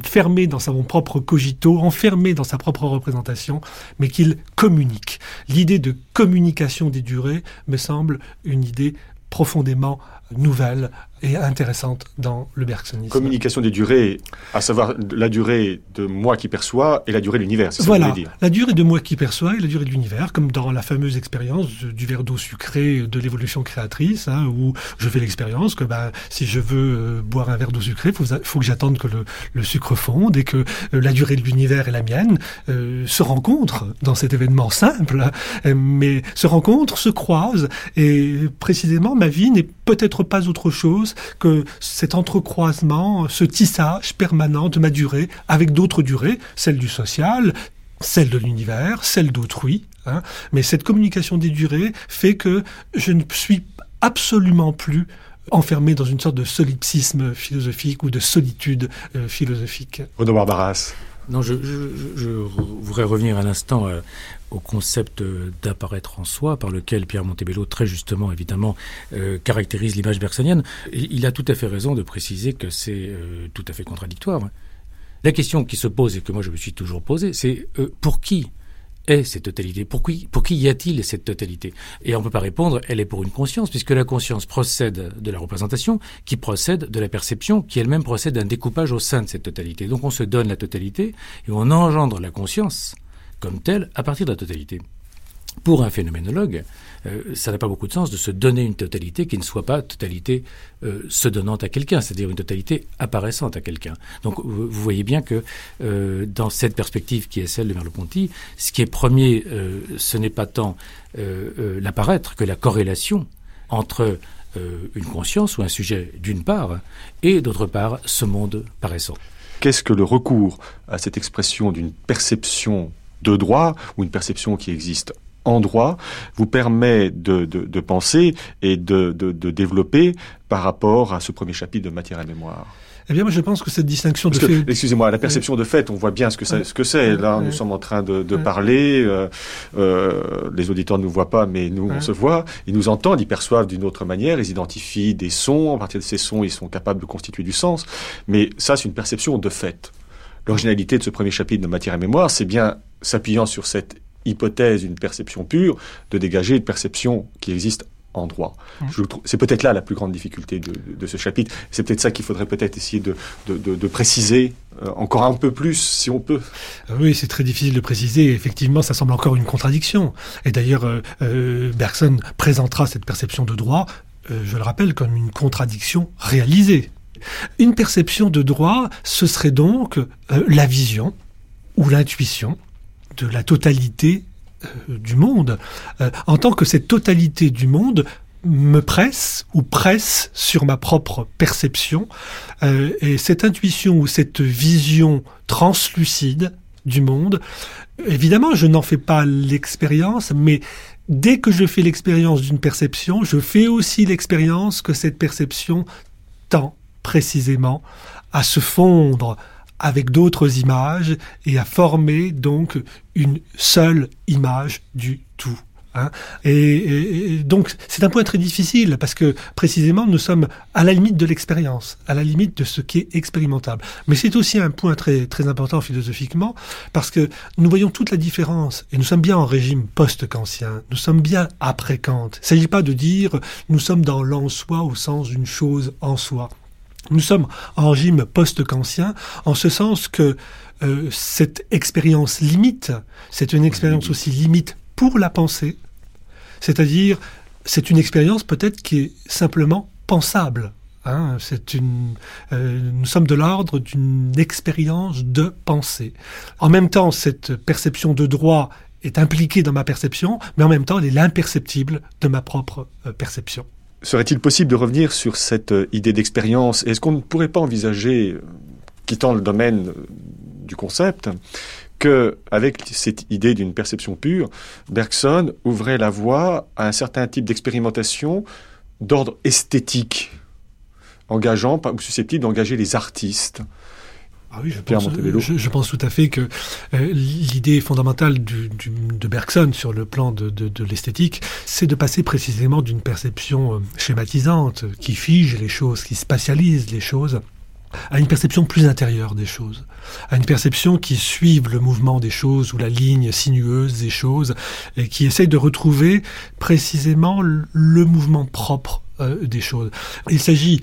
Speaker 4: fermé dans son propre cogito, enfermé dans sa propre représentation, mais qu'il communique. L'idée de communication des durées me semble une idée profondément nouvelle et intéressante dans le bergsonisme.
Speaker 1: Communication des durées, à savoir la durée de moi qui perçois et la durée de l'univers, c'est
Speaker 4: voilà,
Speaker 1: dire.
Speaker 4: la durée de moi qui perçois et la durée de l'univers, comme dans la fameuse expérience du verre d'eau sucré de l'évolution créatrice, hein, où je fais l'expérience que ben, si je veux euh, boire un verre d'eau sucrée, il faut, faut, que j'attende que le, le, sucre fonde et que euh, la durée de l'univers et la mienne euh, se rencontrent dans cet événement simple, mais se rencontrent, se croisent, et précisément ma vie n'est peut-être pas autre chose que cet entrecroisement, ce tissage permanent de ma durée avec d'autres durées, celle du social, celle de l'univers, celle d'autrui. Hein. Mais cette communication des durées fait que je ne suis absolument plus enfermé dans une sorte de solipsisme philosophique ou de solitude euh, philosophique.
Speaker 1: Audemars Barras.
Speaker 2: Non, je, voudrais revenir un instant euh, au concept d'apparaître en soi, par lequel Pierre Montebello, très justement, évidemment, euh, caractérise l'image bergsonienne. Il a tout à fait raison de préciser que c'est euh, tout à fait contradictoire. La question qui se pose et que moi je me suis toujours posée, c'est pour qui est cette totalité? Pour qui, pour qui y a-t-il cette totalité? Et on ne peut pas répondre, elle est pour une conscience, puisque la conscience procède de la représentation, qui procède de la perception, qui elle-même procède d'un découpage au sein de cette totalité. Donc on se donne la totalité et on engendre la conscience comme telle à partir de la totalité. Pour un phénoménologue, euh, ça n'a pas beaucoup de sens de se donner une totalité qui ne soit pas totalité euh, se donnant à quelqu'un, c'est-à-dire une totalité apparaissante à quelqu'un. Donc vous, voyez bien que euh, dans cette perspective qui est celle de Merleau-Ponty, ce qui est premier, ce n'est pas tant l'apparaître que la corrélation entre une conscience ou un sujet d'une part et d'autre part ce monde paraissant.
Speaker 1: Qu'est-ce que le recours à cette expression d'une perception de droit ou une perception qui existe en droit vous permet de, de, penser et de, de, développer par rapport à ce premier chapitre de matière et mémoire
Speaker 4: eh bien, moi, je pense que cette distinction de fait...
Speaker 1: Excusez-moi, la perception de fait, on voit bien ce que, ça, ce que c'est. Là, nous sommes en train de, de parler. Euh, euh, les auditeurs ne nous voient pas, mais nous, on se voit. Ils nous entendent, ils perçoivent d'une autre manière. Ils identifient des sons. À partir de ces sons, ils sont capables de constituer du sens. Mais ça, c'est une perception de fait. L'originalité de ce premier chapitre de matière et mémoire, c'est bien s'appuyant sur cette hypothèse, une perception pure, de dégager une perception qui existe en droit. C'est peut-être là la plus grande difficulté de, ce chapitre. C'est peut-être ça qu'il faudrait peut-être essayer de, de préciser euh, encore un peu plus, si on peut.
Speaker 4: Euh, oui, c'est très difficile de préciser. Effectivement, ça semble encore une contradiction. Et d'ailleurs, euh, Bergson présentera cette perception de droit, je le rappelle, comme une contradiction réalisée. Une perception de droit, ce serait donc la vision ou l'intuition de la totalité euh, du monde, euh, en tant que cette totalité du monde me presse ou presse sur ma propre perception, euh, et cette intuition ou cette vision translucide du monde, évidemment, je n'en fais pas l'expérience, mais dès que je fais l'expérience d'une perception, je fais aussi l'expérience que cette perception tend précisément à se fondre avec d'autres images et à former donc une seule image du tout. Hein. Et, donc c'est un point très difficile parce que précisément nous sommes à la limite de l'expérience, à la limite de ce qui est expérimentable. Mais c'est aussi un point très très important philosophiquement parce que nous voyons toute la différence et nous sommes bien en régime post-kantien, nous sommes bien après Kant. Il ne s'agit pas de dire nous sommes dans l'en-soi au sens d'une chose en soi. Nous sommes en régime post-kantien, en ce sens que euh, cette expérience limite, c'est une expérience aussi limite pour la pensée, c'est-à-dire c'est une expérience peut-être qui est simplement pensable. Hein, c'est une, euh, nous sommes de l'ordre d'une expérience de pensée. En même temps, cette perception de droit est impliquée dans ma perception, mais en même temps, elle est l'imperceptible de ma propre euh, perception.
Speaker 1: Serait-il possible de revenir sur cette euh, idée d'expérience? Est-ce qu'on ne pourrait pas envisager, euh, quittant le domaine euh, du concept, que, avec cette idée d'une perception pure, Bergson ouvrait la voie à un certain type d'expérimentation d'ordre esthétique, engageant ou susceptible d'engager les artistes?
Speaker 4: Ah oui, je pense, je, pense, tout à fait que euh, l'idée fondamentale du, de Bergson sur le plan de, de, de l'esthétique, c'est de passer précisément d'une perception euh, schématisante qui fige les choses, qui spatialise les choses, à une perception plus intérieure des choses, à une perception qui suive le mouvement des choses ou la ligne sinueuse des choses et qui essaye de retrouver précisément le mouvement propre euh, des choses. Il s'agit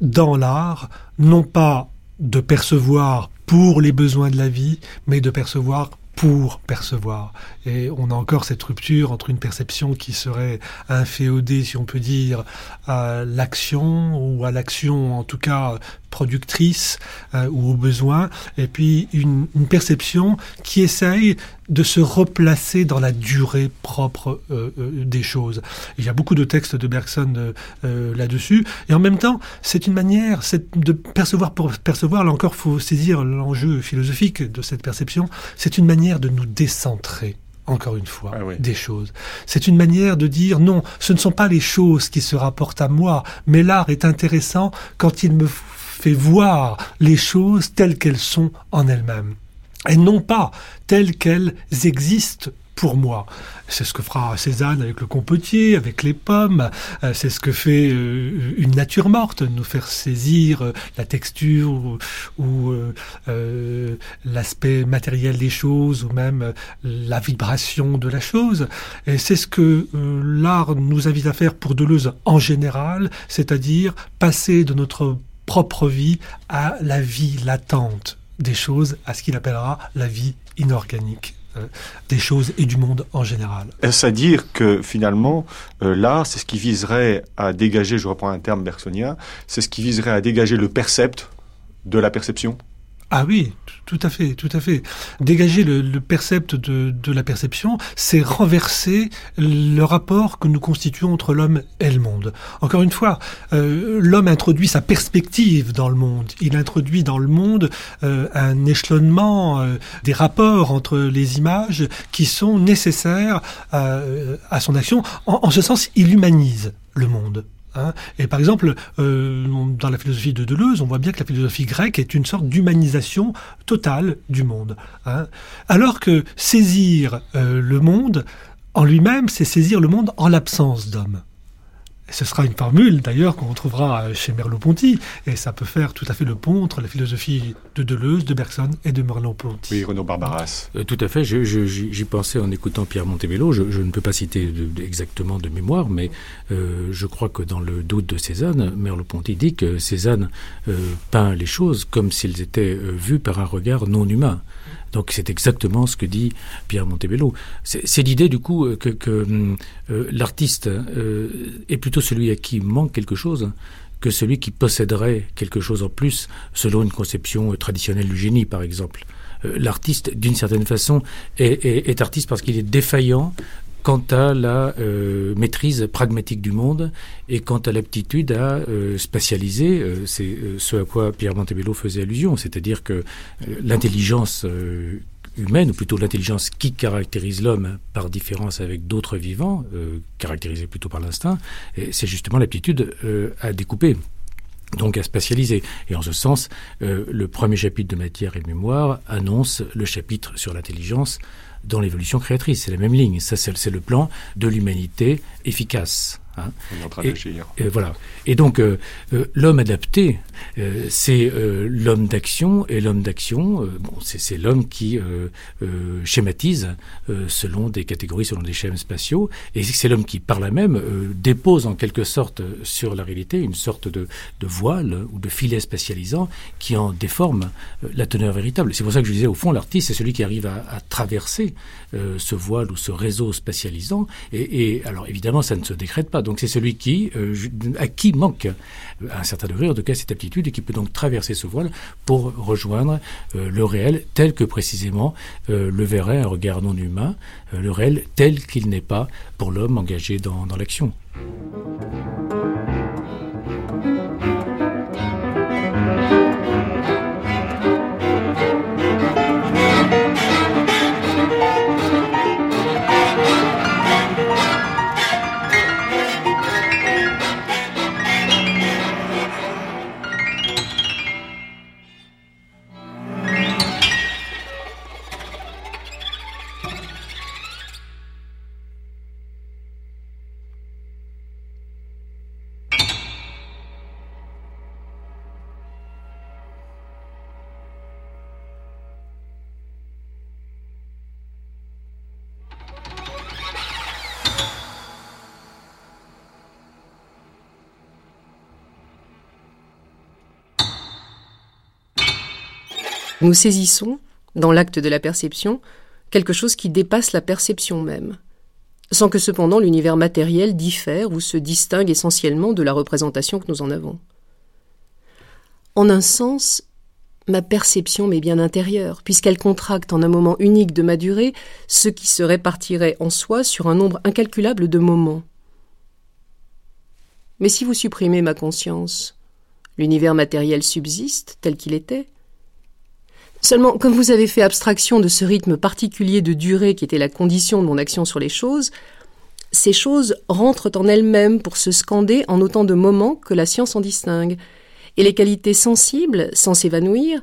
Speaker 4: dans l'art non pas de percevoir pour les besoins de la vie, mais de percevoir pour percevoir. Et on a encore cette rupture entre une perception qui serait inféodée, si on peut dire, à l'action, ou à l'action en tout cas productrice euh, ou au besoin, et puis une, perception qui essaye de se replacer dans la durée propre euh, euh, des choses. Il y a beaucoup de textes de Bergson là-dessus, et en même temps, c'est une manière de percevoir pour percevoir, là encore, faut saisir l'enjeu philosophique de cette perception, c'est une manière de nous décentrer encore une fois, ah des choses. C'est une manière de dire non, ce ne sont pas les choses qui se rapportent à moi, mais l'art est intéressant quand il me fait voir les choses telles qu'elles sont en elles-mêmes, et non pas telles qu'elles existent pour moi. C'est ce que fera Cézanne avec le compotier, avec les pommes. Euh, c'est ce que fait euh, une nature morte, nous faire saisir euh, la texture ou, l'aspect matériel des choses ou même la vibration de la chose. Et c'est ce que l'art nous invite à faire pour Deleuze en général, c'est-à-dire passer de notre propre vie à la vie latente des choses, à ce qu'il appellera la vie inorganique des choses et du monde en général.
Speaker 1: Est-ce à dire que finalement, euh, l'art, c'est ce qui viserait à dégager, je reprends un terme bergsonien, c'est ce qui viserait à dégager le percept de la perception?
Speaker 4: Ah oui, tout à fait, tout à fait. Dégager le, le percept de, la perception, c'est renverser le rapport que nous constituons entre l'homme et le monde. Encore une fois, euh, l'homme introduit sa perspective dans le monde. Il introduit dans le monde euh, un échelonnement euh, des rapports entre les images qui sont nécessaires à, à son action. En, en ce sens, il humanise le monde. Hein. Et par exemple, euh, dans la philosophie de Deleuze, on voit bien que la philosophie grecque est une sorte d'humanisation totale du monde. Hein. Alors que saisir euh, le monde en lui-même, c'est saisir le monde en l'absence d'homme ce sera une formule d'ailleurs qu'on retrouvera chez Merleau-Ponty, et ça peut faire tout à fait le pont entre la philosophie de Deleuze, de Bergson et de Merleau-Ponty.
Speaker 1: Oui, Renaud Barbaras.
Speaker 2: Euh, tout à fait, j'y pensais en écoutant Pierre Montebello, je, ne peux pas citer exactement de mémoire, mais euh, je crois que dans le doute de Cézanne, Merleau-Ponty dit que Cézanne euh, peint les choses comme s'ils étaient vues par un regard non humain. Donc c'est exactement ce que dit Pierre Montebello. C'est l'idée du coup euh, que, hum, euh, l'artiste euh, est plutôt celui à qui manque quelque chose que celui qui posséderait quelque chose en plus selon une conception traditionnelle du génie par exemple l'artiste, d'une certaine façon, est, artiste parce qu'il est défaillant quant à la euh, maîtrise pragmatique du monde et quant à l'aptitude à euh, spatialiser, euh, c'est ce à quoi Pierre Montebello faisait allusion, c'est-à-dire que l'intelligence humaine, ou plutôt l'intelligence qui caractérise l'homme par différence avec d'autres vivants, caractérisée plutôt par l'instinct, c'est justement l'aptitude à découper donc à spatialiser. Et en ce sens, le premier chapitre de Matière et Mémoire annonce le chapitre sur l'intelligence dans l'évolution créatrice. C'est la même ligne. Ça, c'est le plan de l'humanité efficace.
Speaker 1: Hein. On est en train d'agir.
Speaker 2: Et, voilà. Et donc, euh, euh, l'homme adapté, euh, c'est l'homme d'action, et l'homme d'action, bon, c'est l'homme qui schématise selon des catégories, selon des schèmes spatiaux, et c'est l'homme qui, par là même, dépose en quelque sorte sur la réalité une sorte de, de, voile ou de filet spatialisant qui en déforme la teneur véritable. C'est pour ça que je disais, au fond, l'artiste, c'est celui qui arrive à, à traverser ce voile ou ce réseau spatialisant, et, alors évidemment, ça ne se décrète pas donc c'est celui qui, euh, à qui manque à un certain degré, en tout cas, cette aptitude et qui peut donc traverser ce voile pour rejoindre euh, le réel tel que précisément euh, le verrait un regard non humain, le réel tel qu'il n'est pas pour l'homme engagé dans l'action.
Speaker 5: Nous saisissons, dans l'acte de la perception, quelque chose qui dépasse la perception même, sans que cependant l'univers matériel diffère ou se distingue essentiellement de la représentation que nous en avons. En un sens, ma perception m'est bien intérieure, puisqu'elle contracte en un moment unique de ma durée ce qui se répartirait en soi sur un nombre incalculable de moments. Mais si vous supprimez ma conscience, l'univers matériel subsiste tel qu'il était. Seulement, comme vous avez fait abstraction de ce rythme particulier de durée qui était la condition de mon action sur les choses, ces choses rentrent en elles-mêmes pour se scander en autant de moments que la science en distingue, et les qualités sensibles, sans s'évanouir,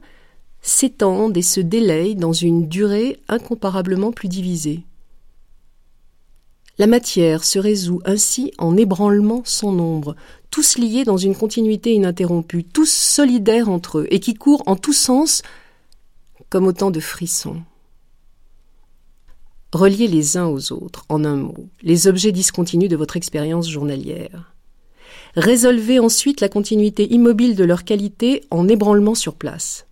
Speaker 5: s'étendent et se délayent dans une durée incomparablement plus divisée. La matière se résout ainsi en ébranlements sans nombre, tous liés dans une continuité ininterrompue, tous solidaires entre eux, et qui courent en tous sens comme autant de frissons. Reliez les uns aux autres, en un mot, les objets discontinus de votre expérience journalière. Résolvez ensuite la continuité immobile de leur qualité en ébranlement sur place.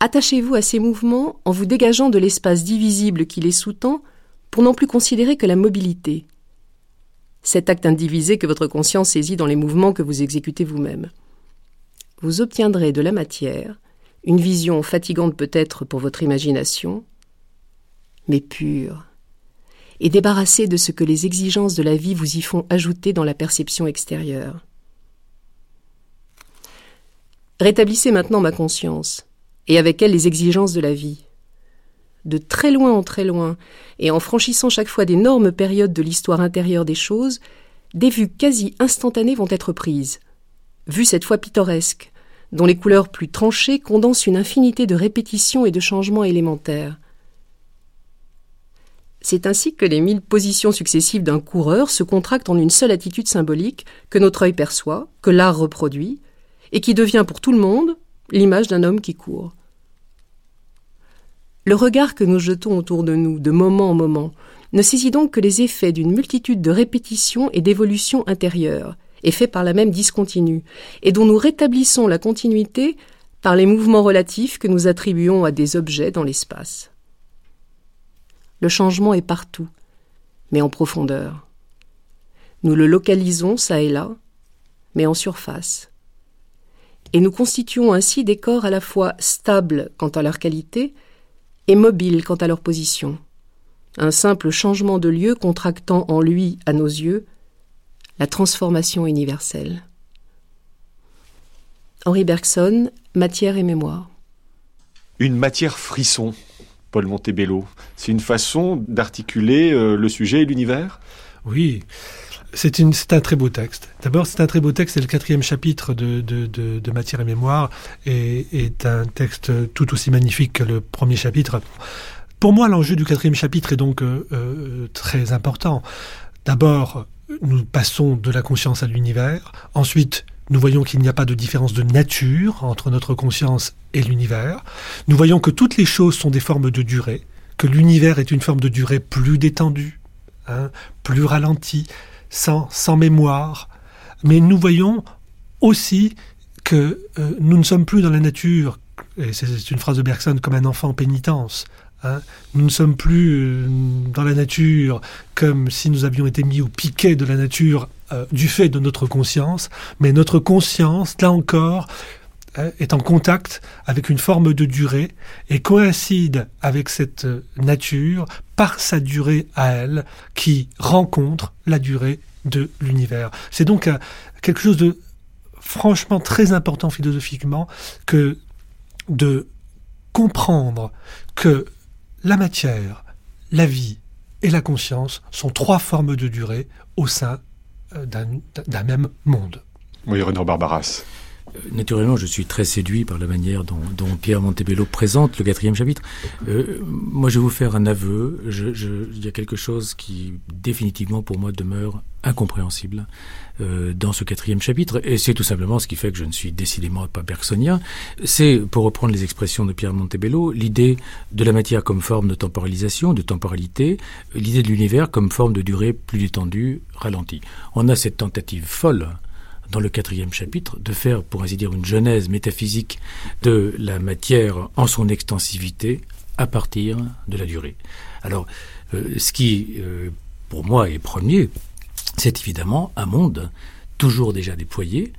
Speaker 5: Attachez-vous à ces mouvements en vous dégageant de l'espace divisible qui les sous-tend pour non plus considérer que la mobilité. Cet acte indivisé que votre conscience saisit dans les mouvements que vous exécutez vous-même. Vous obtiendrez de la matière une vision fatigante peut-être pour votre imagination, mais pure, et débarrassée de ce que les exigences de la vie vous y font ajouter dans la perception extérieure. Rétablissez maintenant ma conscience, et avec elle les exigences de la vie. De très loin en très loin, et en franchissant chaque fois d'énormes périodes de l'histoire intérieure des choses, des vues quasi instantanées vont être prises. Vues cette fois pittoresques, dont les couleurs plus tranchées condensent une infinité de répétitions et de changements élémentaires. C'est ainsi que les mille positions successives d'un coureur se contractent en une seule attitude symbolique que notre œil perçoit, que l'art reproduit, et qui devient pour tout le monde l'image d'un homme qui court. Le regard que nous jetons autour de nous, de moment en moment, ne saisit donc que les effets d'une multitude de répétitions et d'évolutions intérieures, et fait par la même discontinue, et dont nous rétablissons la continuité par les mouvements relatifs que nous attribuons à des objets dans l'espace. Le changement est partout, mais en profondeur. Nous le localisons çà et là, mais en surface. Et nous constituons ainsi des corps à la fois stables quant à leur qualité et mobiles quant à leur position. Un simple changement de lieu contractant en lui, à nos yeux, la transformation universelle. Henri Bergson, Matière et mémoire.
Speaker 1: Une matière frisson, Paul Montebello. C'est une façon d'articuler euh, le sujet et l'univers?
Speaker 4: Oui. C'est un très beau texte. D'abord, c'est un très beau texte, c'est le quatrième chapitre de, de, Matière et Mémoire, et est un texte tout aussi magnifique que le premier chapitre. Pour moi, l'enjeu du quatrième chapitre est donc euh, euh, très important. D'abord, nous passons de la conscience à l'univers. Ensuite, nous voyons qu'il n'y a pas de différence de nature entre notre conscience et l'univers. Nous voyons que toutes les choses sont des formes de durée, que l'univers est une forme de durée plus détendue, hein, plus ralentie, sans, sans mémoire. Mais nous voyons aussi que euh, nous ne sommes plus dans la nature, et c'est une phrase de Bergson, comme un enfant en pénitence. Hein. Nous ne sommes plus euh, dans la nature comme si nous avions été mis au piquet de la nature euh, du fait de notre conscience, mais notre conscience, là encore, euh, est en contact avec une forme de durée et coïncide avec cette nature par sa durée à elle qui rencontre la durée de l'univers. C'est donc quelque chose de franchement très important philosophiquement que de comprendre que la matière, la vie et la conscience sont trois formes de durée au sein euh, d'un même monde.
Speaker 1: Oui, Renaud Barbaras.
Speaker 2: Naturellement, je suis très séduit par la manière dont, Pierre Montebello présente le quatrième chapitre. Euh, moi, je vais vous faire un aveu. il y a quelque chose qui, définitivement, pour moi, demeure incompréhensible euh, dans ce quatrième chapitre, et c'est tout simplement ce qui fait que je ne suis décidément pas bergsonien. C'est, pour reprendre les expressions de Pierre Montebello, l'idée de la matière comme forme de temporalisation, de temporalité, l'idée de l'univers comme forme de durée plus détendue, ralentie. On a cette tentative folle dans le quatrième chapitre, de faire, pour ainsi dire, une genèse métaphysique de la matière en son extensivité à partir de la durée. Alors, euh, ce qui, euh, pour moi, est premier, c'est évidemment un monde toujours déjà déployé,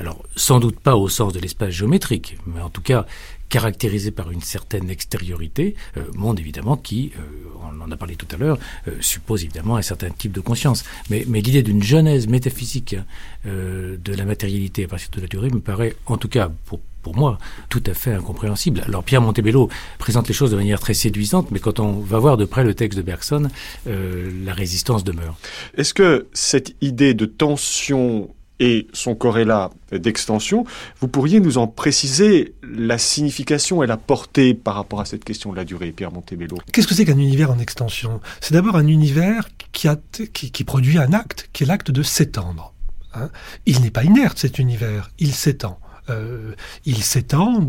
Speaker 2: alors sans doute pas au sens de l'espace géométrique, mais en tout cas caractérisé par une certaine extériorité, euh, monde évidemment qui, euh, on en a parlé tout à l'heure, suppose évidemment un certain type de conscience. Mais, mais l'idée d'une genèse métaphysique de la matérialité à partir de la durée me paraît, en tout cas pour pour moi, tout à fait incompréhensible. Alors Pierre Montebello présente les choses de manière très séduisante, mais quand on va voir de près le texte de Bergson, la résistance demeure.
Speaker 1: Est-ce que cette idée de tension et son corrélat d'extension, vous pourriez nous en préciser la signification et la portée par rapport à cette question de la durée, Pierre Montebello
Speaker 4: Qu'est-ce que c'est qu'un univers en extension? C'est d'abord un univers qui, qui, produit un acte, qui est l'acte de s'étendre. Hein. il n'est pas inerte cet univers, il s'étend. Euh, il s'étend,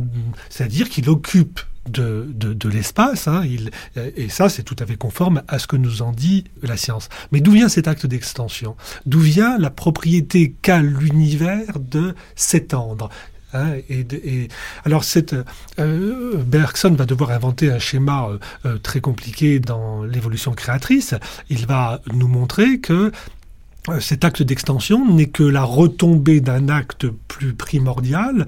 Speaker 4: c'est-à-dire qu'il occupe de, de, l'espace, hein, et ça c'est tout à fait conforme à ce que nous en dit la science. Mais d'où vient cet acte d'extension? D'où vient la propriété qu'a l'univers de s'étendre hein, et, alors, cette, euh, Bergson va devoir inventer un schéma euh, euh, très compliqué dans l'évolution créatrice. Il va nous montrer que euh, cet acte d'extension n'est que la retombée d'un acte plus primordial,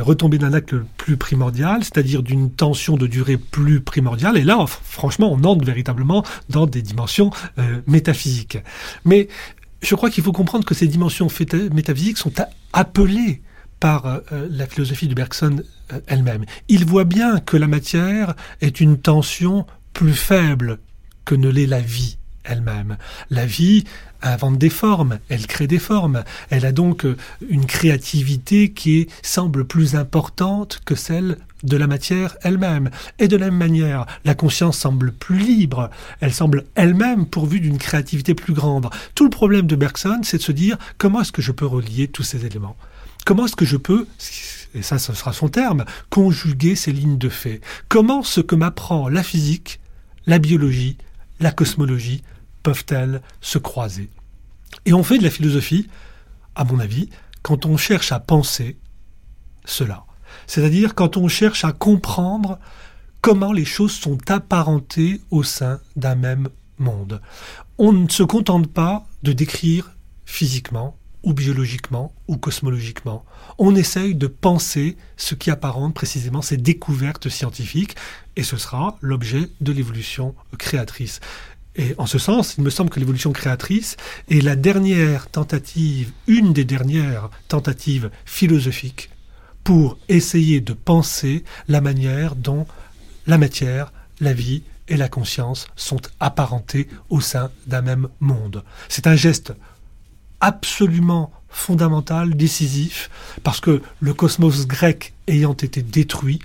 Speaker 4: retombée d'un acte plus primordial, c'est-à-dire d'une tension de durée plus primordiale. Et là, franchement, on entre véritablement dans des dimensions euh, métaphysiques. Mais je crois qu'il faut comprendre que ces dimensions métaphysiques sont appelées par euh, la philosophie de Bergson elle-même. Il voit bien que la matière est une tension plus faible que ne l'est la vie elle-même. La vie invente des formes, elle crée des formes, elle a donc euh, une créativité qui semble plus importante que celle de la matière elle-même. Et de la même manière, la conscience semble plus libre, elle semble elle-même pourvue d'une créativité plus grande. Tout le problème de Bergson, c'est de se dire comment est-ce que je peux relier tous ces éléments? Comment est-ce que je peux, et ça ce sera son terme, conjuguer ces lignes de fait? Comment ce que m'apprend la physique, la biologie, la cosmologie peuvent-elles se croiser? Et on fait de la philosophie, à mon avis, quand on cherche à penser cela. C'est-à-dire quand on cherche à comprendre comment les choses sont apparentées au sein d'un même monde. On ne se contente pas de décrire physiquement ou biologiquement ou cosmologiquement. On essaye de penser ce qui apparente précisément ces découvertes scientifiques et ce sera l'objet de l'évolution créatrice. Et en ce sens, il me semble que l'évolution créatrice est la dernière tentative, une des dernières tentatives philosophiques pour essayer de penser la manière dont la matière, la vie et la conscience sont apparentées au sein d'un même monde. C'est un geste absolument fondamental, décisif, parce que le cosmos grec ayant été détruit,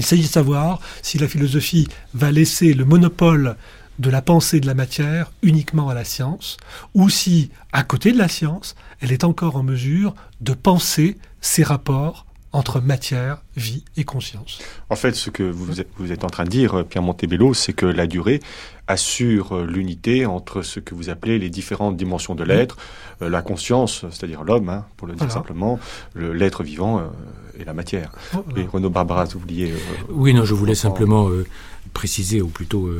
Speaker 4: s'agit de savoir si la philosophie va laisser le monopole de la pensée de la matière uniquement à la science, ou si, à côté de la science, elle est encore en mesure de penser ces rapports entre matière, vie et conscience.
Speaker 1: En fait, ce que vous êtes, en train de dire, Pierre Montebello, c'est que la durée assure l'unité entre ce que vous appelez les différentes dimensions de l'être, euh, la conscience, c'est-à-dire l'homme, hein, pour le dire simplement, l'être vivant euh, et la matière. Et Renaud Barbara, vous vouliez... Euh,
Speaker 2: oui, non, je voulais simplement préciser, ou plutôt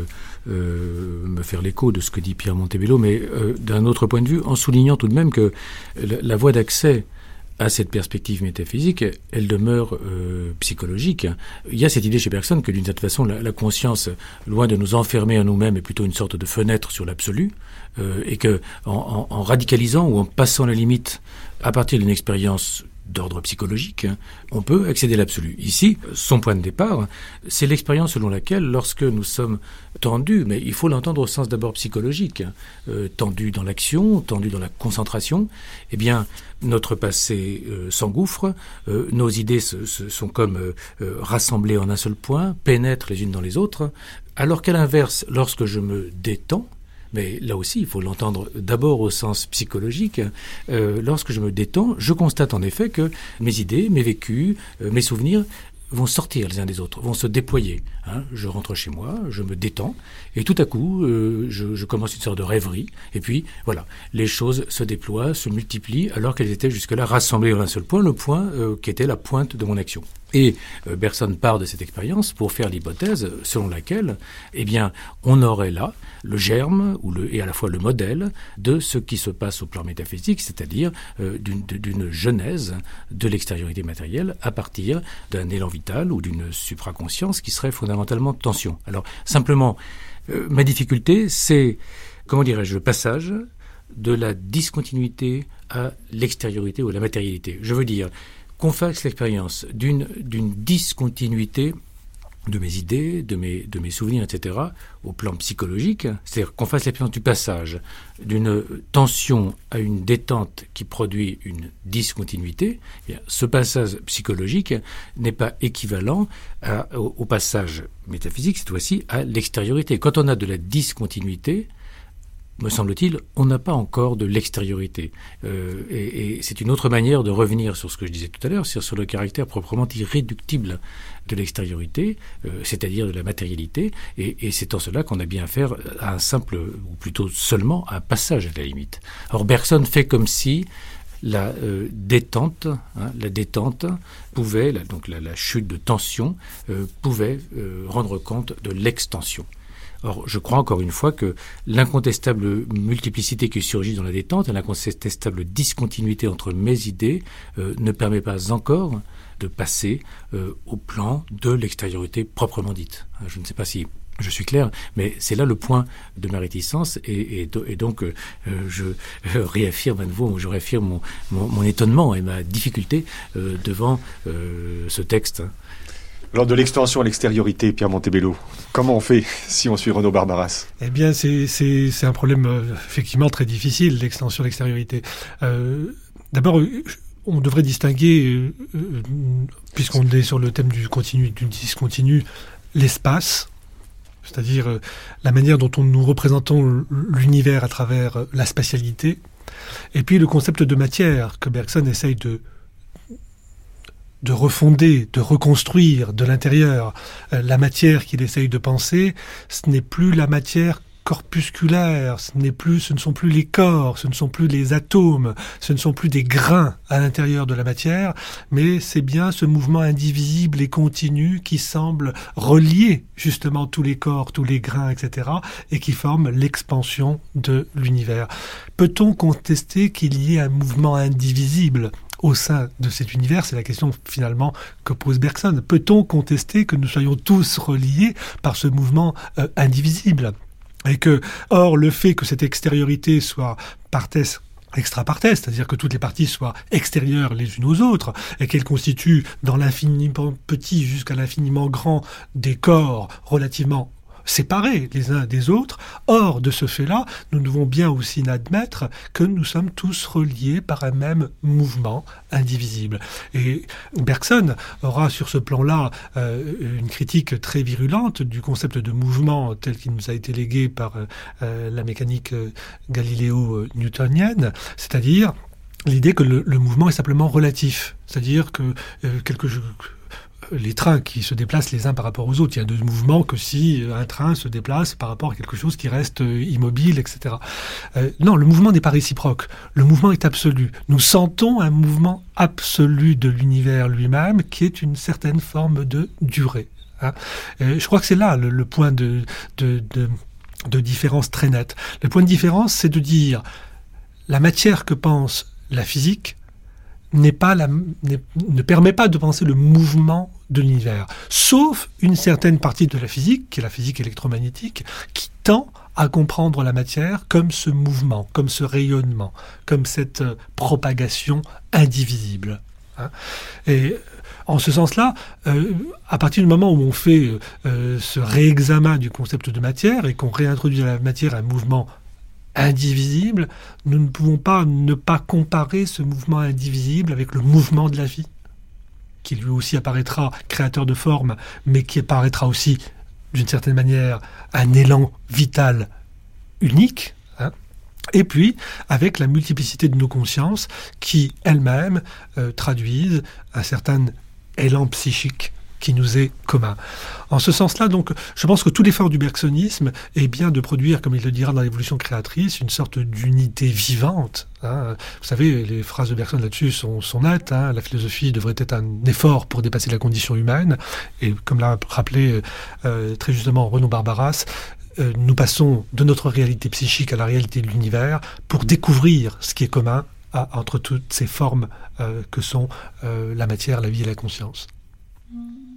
Speaker 2: euh, me faire l'écho de ce que dit Pierre Montebello, mais euh, d'un autre point de vue, en soulignant tout de même que la, voie d'accès à cette perspective métaphysique, elle demeure euh, psychologique. Il y a cette idée chez Bergson que d'une certaine façon, la, conscience, loin de nous enfermer en nous-mêmes, est plutôt une sorte de fenêtre sur l'absolu, et que en, en, radicalisant ou en passant la limite à partir d'une expérience d'ordre psychologique, on peut accéder à l'absolu. Ici, son point de départ, c'est l'expérience selon laquelle, lorsque nous sommes tendus, mais il faut l'entendre au sens d'abord psychologique, euh, tendus dans l'action, tendus dans la concentration, eh bien, notre passé euh, s'engouffre, euh, nos idées sont comme rassemblées en un seul point, pénètrent les unes dans les autres, alors qu'à l'inverse, lorsque je me détends, mais là aussi, il faut l'entendre d'abord au sens psychologique. Euh, lorsque je me détends, je constate en effet que mes idées, mes vécus, euh, mes souvenirs vont sortir les uns des autres, vont se déployer. Hein. Je rentre chez moi, je me détends, et tout à coup, euh, je, commence une sorte de rêverie, et puis voilà, les choses se déploient, se multiplient, alors qu'elles étaient jusque-là rassemblées en un seul point, le point qui était la pointe de mon action. Et euh, part de cette expérience pour faire l'hypothèse selon laquelle, eh bien, on aurait là le germe ou le, et à la fois le modèle de ce qui se passe au plan métaphysique, c'est-à-dire euh, d'une genèse de l'extériorité matérielle à partir d'un élan vital ou d'une supraconscience qui serait fondamentalement tension. Alors, simplement, euh, ma difficulté, c'est, comment dirais-je, le passage de la discontinuité à l'extériorité ou à la matérialité. Je veux dire, qu'on fasse l'expérience d'une discontinuité de mes idées, de mes, souvenirs, etc., au plan psychologique, c'est-à-dire qu'on fasse l'expérience du passage d'une tension à une détente qui produit une discontinuité, eh ce passage psychologique n'est pas équivalent au, au, passage métaphysique, cette fois-ci, à l'extériorité. Quand on a de la discontinuité, me semble-t-il, on n'a pas encore de l'extériorité. Euh, et, c'est une autre manière de revenir sur ce que je disais tout à l'heure, sur, le caractère proprement irréductible de l'extériorité, euh, c'est-à-dire de la matérialité. Et, c'est en cela qu'on a bien affaire à un simple, ou plutôt seulement un passage à la limite. Or, Bergson fait comme si la euh, détente, hein, la détente pouvait, donc la, chute de tension, pouvait rendre compte de l'extension. Or, je crois encore une fois que l'incontestable multiplicité qui surgit dans la détente et l'incontestable discontinuité entre mes idées euh, ne permet pas encore de passer euh, au plan de l'extériorité proprement dite. Euh, je ne sais pas si je suis clair, mais c'est là le point de ma réticence et, donc je réaffirme à nouveau, je réaffirme mon, étonnement et ma difficulté devant ce texte.
Speaker 1: Lors de l'extension à l'extériorité, Pierre Montebello, comment on fait *laughs* si on suit Renaud Barbaras?
Speaker 4: Eh bien, c'est un problème euh, effectivement très difficile, l'extension à l'extériorité. Euh, D'abord, euh, on devrait distinguer, puisqu'on est sur le thème du continu du discontinu, l'espace, c'est-à-dire la manière dont on, nous représentons l'univers à travers la spatialité, et puis le concept de matière que Bergson essaye de de refonder, de reconstruire de l'intérieur euh, la matière qu'il essaye de penser, ce n'est plus la matière corpusculaire, ce n'est plus, ce ne sont plus les corps, ce ne sont plus les atomes, ce ne sont plus des grains à l'intérieur de la matière, mais c'est bien ce mouvement indivisible et continu qui semble relier justement tous les corps, tous les grains, etc., et qui forme l'expansion de l'univers. Peut-on contester qu'il y ait un mouvement indivisible? Au sein de cet univers C'est la question finalement que pose Bergson. Peut-on contester que nous soyons tous reliés par ce mouvement euh, indivisible? Et que, or, le fait que cette extériorité soit parthèse extra-parthèse, c'est-à-dire que toutes les parties soient extérieures les unes aux autres, et qu'elles constituent dans l'infiniment petit jusqu'à l'infiniment grand des corps relativement séparés les uns des autres. Or, de ce fait-là, nous devons bien aussi admettre que nous sommes tous reliés par un même mouvement indivisible. Et Bergson aura sur ce plan-là euh, une critique très virulente du concept de mouvement tel qu'il nous a été légué par euh, la mécanique euh, galéléo-newtonienne, c'est-à-dire l'idée que le, le, mouvement est simplement relatif, c'est-à-dire que quelque chose les trains qui se déplacent les uns par rapport aux autres. Il y a de mouvements que si un train se déplace par rapport à quelque chose qui reste euh, immobile, etc. Euh, non, le mouvement n'est pas réciproque. Le mouvement est absolu. Nous sentons un mouvement absolu de l'univers lui-même qui est une certaine forme de durée. Hein. je crois que c'est là le, point de, différence très net. Le point de différence, c'est de dire la matière que pense la physique n'est pas ne permet pas de penser le mouvement de l'univers, sauf une certaine partie de la physique, qui est la physique électromagnétique, qui tend à comprendre la matière comme ce mouvement, comme ce rayonnement, comme cette euh, propagation indivisible. Hein. Et en ce sens-là, euh, à partir du moment où on fait euh, ce réexamen du concept de matière et qu'on réintroduit à la matière un mouvement indivisible, nous ne pouvons pas ne pas comparer ce mouvement indivisible avec le mouvement de la vie, qui lui aussi apparaîtra créateur de forme, mais qui apparaîtra aussi, d'une certaine manière, un élan vital unique, hein. et puis avec la multiplicité de nos consciences qui elles-mêmes euh, traduisent un certain élan psychique qui nous est commun. En ce sens-là, donc, je pense que tout l'effort du bergsonisme est bien de produire, comme il le dira dans l'évolution créatrice, une sorte d'unité vivante. Hein. Vous savez, les phrases de Bergson là-dessus sont, nettes. Hein. La philosophie devrait être un effort pour dépasser la condition humaine. Et comme l'a rappelé euh, très justement Renaud Barbaras, euh, nous passons de notre réalité psychique à la réalité de l'univers pour découvrir ce qui est commun entre toutes ces formes euh, que sont la matière, la vie et la conscience.
Speaker 1: Si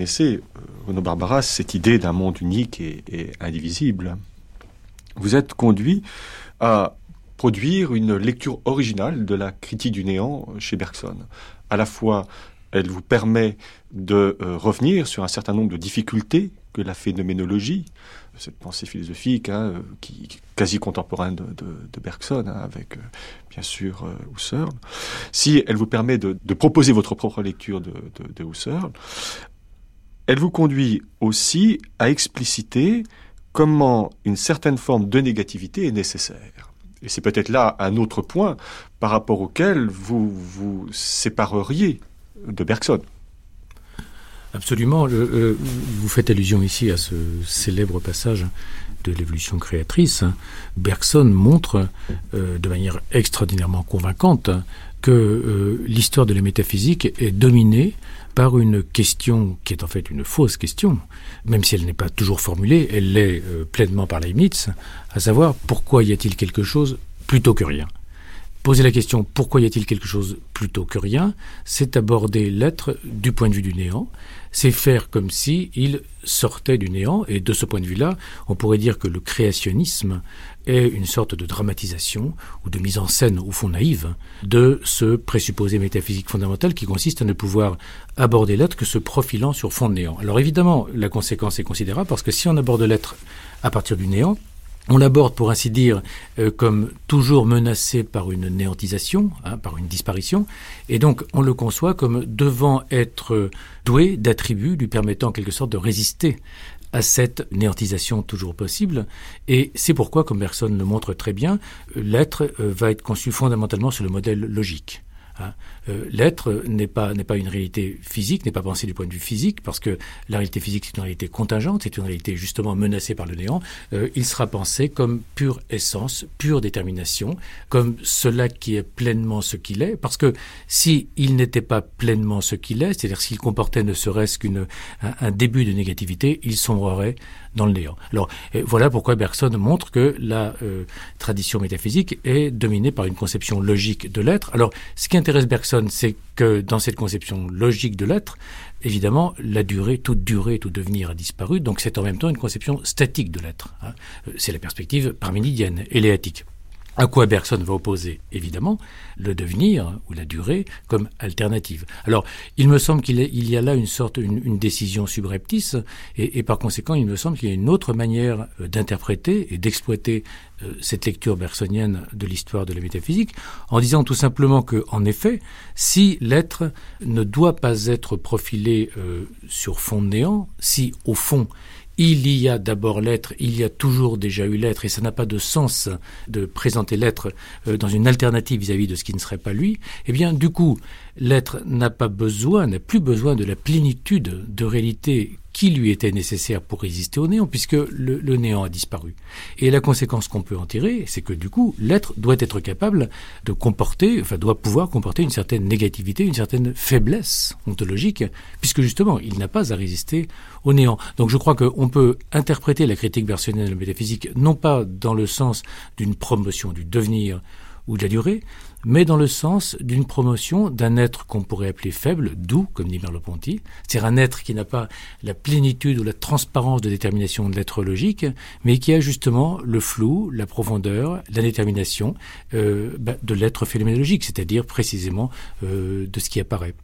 Speaker 1: vous reconnaissez, euh, Renaud Barbaras, cette idée d'un monde unique et, indivisible, vous êtes conduit à produire une lecture originale de la critique du néant chez Bergson. À la fois, elle vous permet de euh, revenir sur un certain nombre de difficultés que la phénoménologie, cette pensée philosophique hein, euh, qui quasi contemporaine de, Bergson, hein, avec bien sûr euh, Husserl, si elle vous permet de, proposer votre propre lecture de, de, Husserl, elle vous conduit aussi à expliciter comment une certaine forme de négativité est nécessaire. Et c'est peut-être là un autre point par rapport auquel vous vous sépareriez de Bergson.
Speaker 2: Absolument. vous faites allusion ici à ce célèbre passage de l'évolution créatrice. Bergson montre euh, de manière extraordinairement convaincante que euh, l'histoire de la métaphysique est dominée par une question qui est en fait une fausse question, même si elle n'est pas toujours formulée, elle l'est euh, pleinement par Leibniz, à savoir pourquoi y a-t-il quelque chose plutôt que rien. Poser la question pourquoi y a-t-il quelque chose plutôt que rien, c'est aborder l'être du point de vue du néant, c'est faire comme si il sortait du néant, et de ce point de vue-là, on pourrait dire que le créationnisme est une sorte de dramatisation ou de mise en scène au fond naïve de ce présupposé métaphysique fondamental qui consiste à ne pouvoir aborder l'être que se profilant sur fond de néant. Alors évidemment, la conséquence est considérable parce que si on aborde l'être à partir du néant, on l'aborde, pour ainsi dire, euh, comme toujours menacé par une néantisation, hein, par une disparition, et donc on le conçoit comme devant être doué d'attributs lui permettant en quelque sorte de résister à cette néantisation toujours possible. Et c'est pourquoi, comme Bergson le montre très bien, l'être euh, va être conçu fondamentalement sur le modèle logique. Euh, l'être n'est pas, n'est pas une réalité physique, n'est pas pensé du point de vue physique, parce que la réalité physique, c'est une réalité contingente, c'est une réalité justement menacée par le néant. Euh, il sera pensé comme pure essence, pure détermination, comme cela qui est pleinement ce qu'il est, parce que si il n'était pas pleinement ce qu'il est, c'est-à-dire s'il comportait ne serait-ce qu'un un début de négativité, il sombrerait dans le néant. Alors voilà pourquoi Bergson montre que la euh, tradition métaphysique est dominée par une conception logique de l'être. Alors ce qui intéresse Bergson, c'est que dans cette conception logique de l'être, évidemment, la durée, toute durée, tout devenir a disparu. Donc c'est en même temps une conception statique de l'être. Hein. Euh, c'est la perspective parménidienne, éléatique. À quoi Bergson va opposer, évidemment, le devenir ou la durée comme alternative. Alors, il me semble qu'il y a là une sorte, une, décision subreptice, et, par conséquent, il me semble qu'il y a une autre manière euh, d'interpréter et d'exploiter euh, cette lecture bergsonienne de l'histoire de la métaphysique, en disant tout simplement que, en effet, si l'être ne doit pas être profilé euh, sur fond néant, si au fond il y a d'abord l'être, il y a toujours déjà eu l'être, et ça n'a pas de sens de présenter l'être euh, dans une alternative vis-à-vis de ce qui ne serait pas lui, eh bien, du coup, l'être n'a pas besoin, n'a plus besoin de la plénitude de réalité qui lui était nécessaire pour résister au néant, puisque le, néant a disparu. Et la conséquence qu'on peut en tirer, c'est que du coup, l'être doit être capable de comporter, enfin doit pouvoir comporter une certaine négativité, une certaine faiblesse ontologique, puisque justement, il n'a pas à résister au néant. Donc je crois qu'on peut interpréter la critique versionnelle de la métaphysique non pas dans le sens d'une promotion du devenir ou de la durée, mais dans le sens d'une promotion d'un être qu'on pourrait appeler faible, doux, comme dit Merleau-Ponty, c'est-à-dire un être qui n'a pas la plénitude ou la transparence de détermination de l'être logique, mais qui a justement le flou, la profondeur, la détermination euh, bah, de l'être phénoménologique, c'est-à-dire précisément euh, de ce qui apparaît.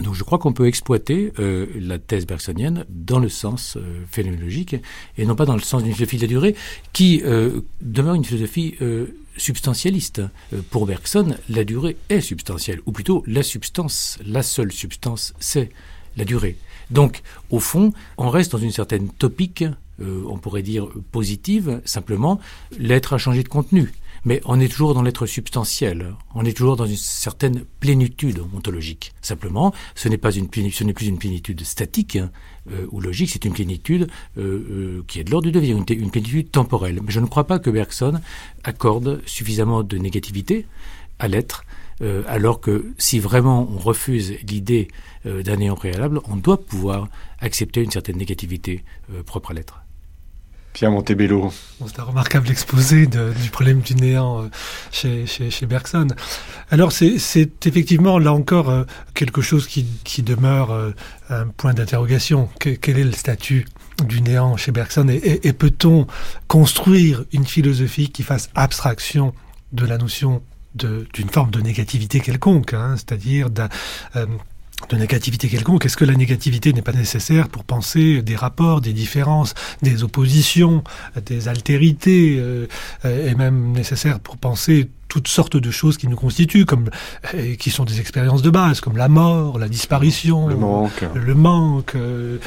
Speaker 2: Donc je crois qu'on peut exploiter euh, la thèse bergsonienne dans le sens phénoménologique et non pas dans le sens d'une philosophie de la durée qui demeure une philosophie substantialiste. Euh, pour Bergson, la durée est substantielle, ou plutôt la substance, la seule substance, c'est la durée. Donc, au fond, on reste dans une certaine topique, euh, on pourrait dire positive, simplement, l'être a changé de contenu. Mais on est toujours dans l'être substantiel, on est toujours dans une certaine plénitude ontologique. Simplement, ce n'est pas une ce n'est plus une plénitude statique hein, euh, ou logique, c'est une plénitude euh, euh, qui est de l'ordre du devenir, une, une, plénitude temporelle. Mais je ne crois pas que Bergson accorde suffisamment de négativité à l'être, alors que si vraiment on refuse l'idée d'un néant préalable, on doit pouvoir accepter une certaine négativité propre à l'être.
Speaker 1: Pierre Montebello.
Speaker 4: c'est un remarquable exposé du problème du néant euh, chez, chez, Bergson. Alors c'est effectivement là encore euh, quelque chose qui, demeure euh, un point d'interrogation. quel est le statut du néant chez Bergson et, peut-on construire une philosophie qui fasse abstraction de la notion d'une forme de négativité quelconque, hein, c'est-à-dire d'un de négativité quelconque. Est-ce que la négativité n'est pas nécessaire pour penser des rapports, des différences, des oppositions, des altérités, euh, et même nécessaire pour penser toutes sortes de choses qui nous constituent, comme euh, qui sont des expériences de base, comme la mort, la disparition,
Speaker 1: le manque,
Speaker 4: le manque, euh,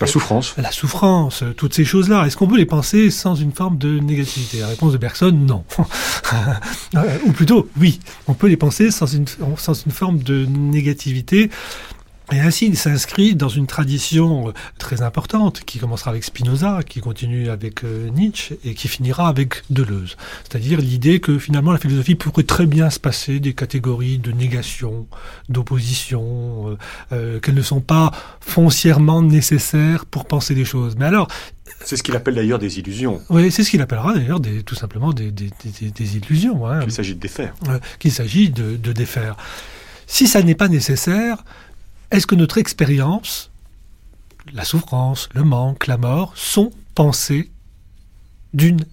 Speaker 1: la souffrance,
Speaker 4: la souffrance, toutes ces choses-là. Est-ce qu'on peut les penser sans une forme de négativité? La réponse de personne, non. *laughs* Ou plutôt, oui, on peut les penser sans une, sans une forme de négativité. Et ainsi, il s'inscrit dans une tradition euh, très importante qui commencera avec Spinoza, qui continue avec euh, Nietzsche et qui finira avec Deleuze. C'est-à-dire l'idée que finalement la philosophie pourrait très bien se passer des catégories de négation, d'opposition, euh, qu'elles ne sont pas foncièrement nécessaires pour penser les choses. Mais alors,
Speaker 1: c'est ce qu'il appelle d'ailleurs des illusions.
Speaker 4: Oui, c'est ce qu'il appellera d'ailleurs tout simplement des, illusions. Hein.
Speaker 1: Qu'il s'agit de défaire.
Speaker 4: Qu'il s'agit de, de défaire. Si ça n'est pas nécessaire, est-ce que notre expérience, la souffrance, le manque, la mort, sont pensées d'une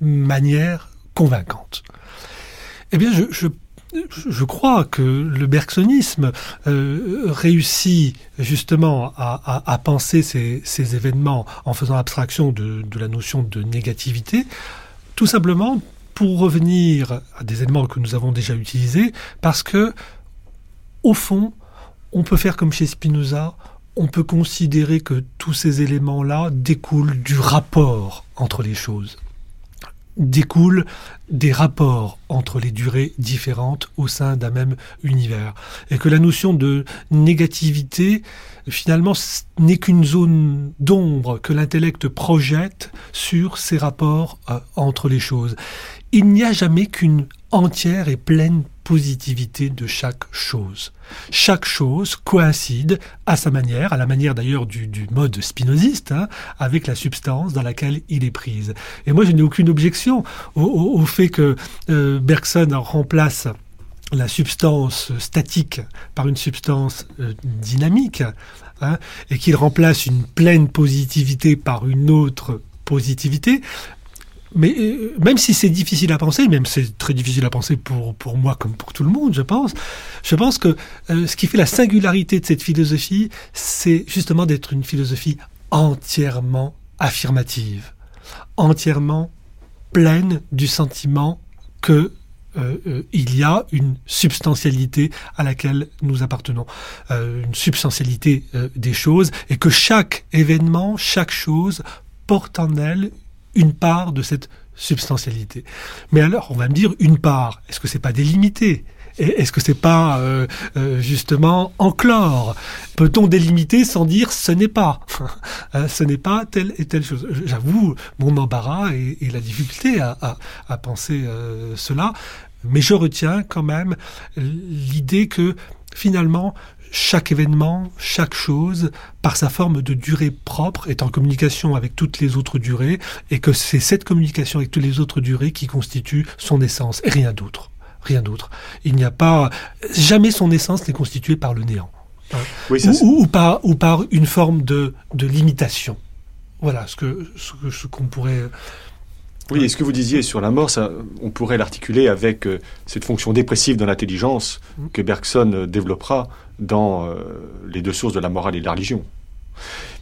Speaker 4: manière convaincante? Eh bien, je, crois que le bergsonisme euh, réussit justement à, penser ces, événements en faisant abstraction de, de, la notion de négativité, tout simplement pour revenir à des éléments que nous avons déjà utilisés, parce que, au fond, on peut faire comme chez Spinoza, on peut considérer que tous ces éléments-là découlent du rapport entre les choses, découlent des rapports entre les durées différentes au sein d'un même univers, et que la notion de négativité, finalement, n'est qu'une zone d'ombre que l'intellect projette sur ces rapports euh, entre les choses. Il n'y a jamais qu'une entière et pleine positivité de chaque chose. Chaque chose coïncide à sa manière, à la manière d'ailleurs du, mode spinoziste, hein, avec la substance dans laquelle il est prise. Et moi, je n'ai aucune objection au, fait que euh, Bergson remplace la substance statique par une substance euh, dynamique, hein, et qu'il remplace une pleine positivité par une autre positivité, mais euh, même si c'est difficile à penser, même c'est très difficile à penser pour, pour moi comme pour tout le monde, je pense, je pense que euh, ce qui fait la singularité de cette philosophie, c'est justement d'être une philosophie entièrement affirmative, entièrement pleine du sentiment que euh, il y a une substantialité à laquelle nous appartenons, une substantialité des choses, et que chaque événement, chaque chose porte en elle une part de cette substantialité. Mais alors, on va me dire une part. Est-ce que c'est pas délimité? Est-ce que c'est pas euh, euh, justement enclore? Peut-on délimiter sans dire ce n'est pas? Hein, *laughs* Ce n'est pas telle et telle chose. J'avoue mon embarras et, la difficulté à, penser euh, cela, mais je retiens quand même l'idée que finalement chaque événement, chaque chose, par sa forme de durée propre, est en communication avec toutes les autres durées, et que c'est cette communication avec toutes les autres durées qui constitue son essence, et rien d'autre. Rien d'autre. Il n'y a pas... Jamais son essence n'est constituée par le néant. Hein. ou, par, ou par une forme de, de limitation. Voilà ce que ce qu'on pourrait
Speaker 1: oui, et ce que vous disiez sur la mort, ça, on pourrait l'articuler avec euh, cette fonction dépressive de l'intelligence mm. que Bergson euh, développera dans euh, les deux sources de la morale et de la religion.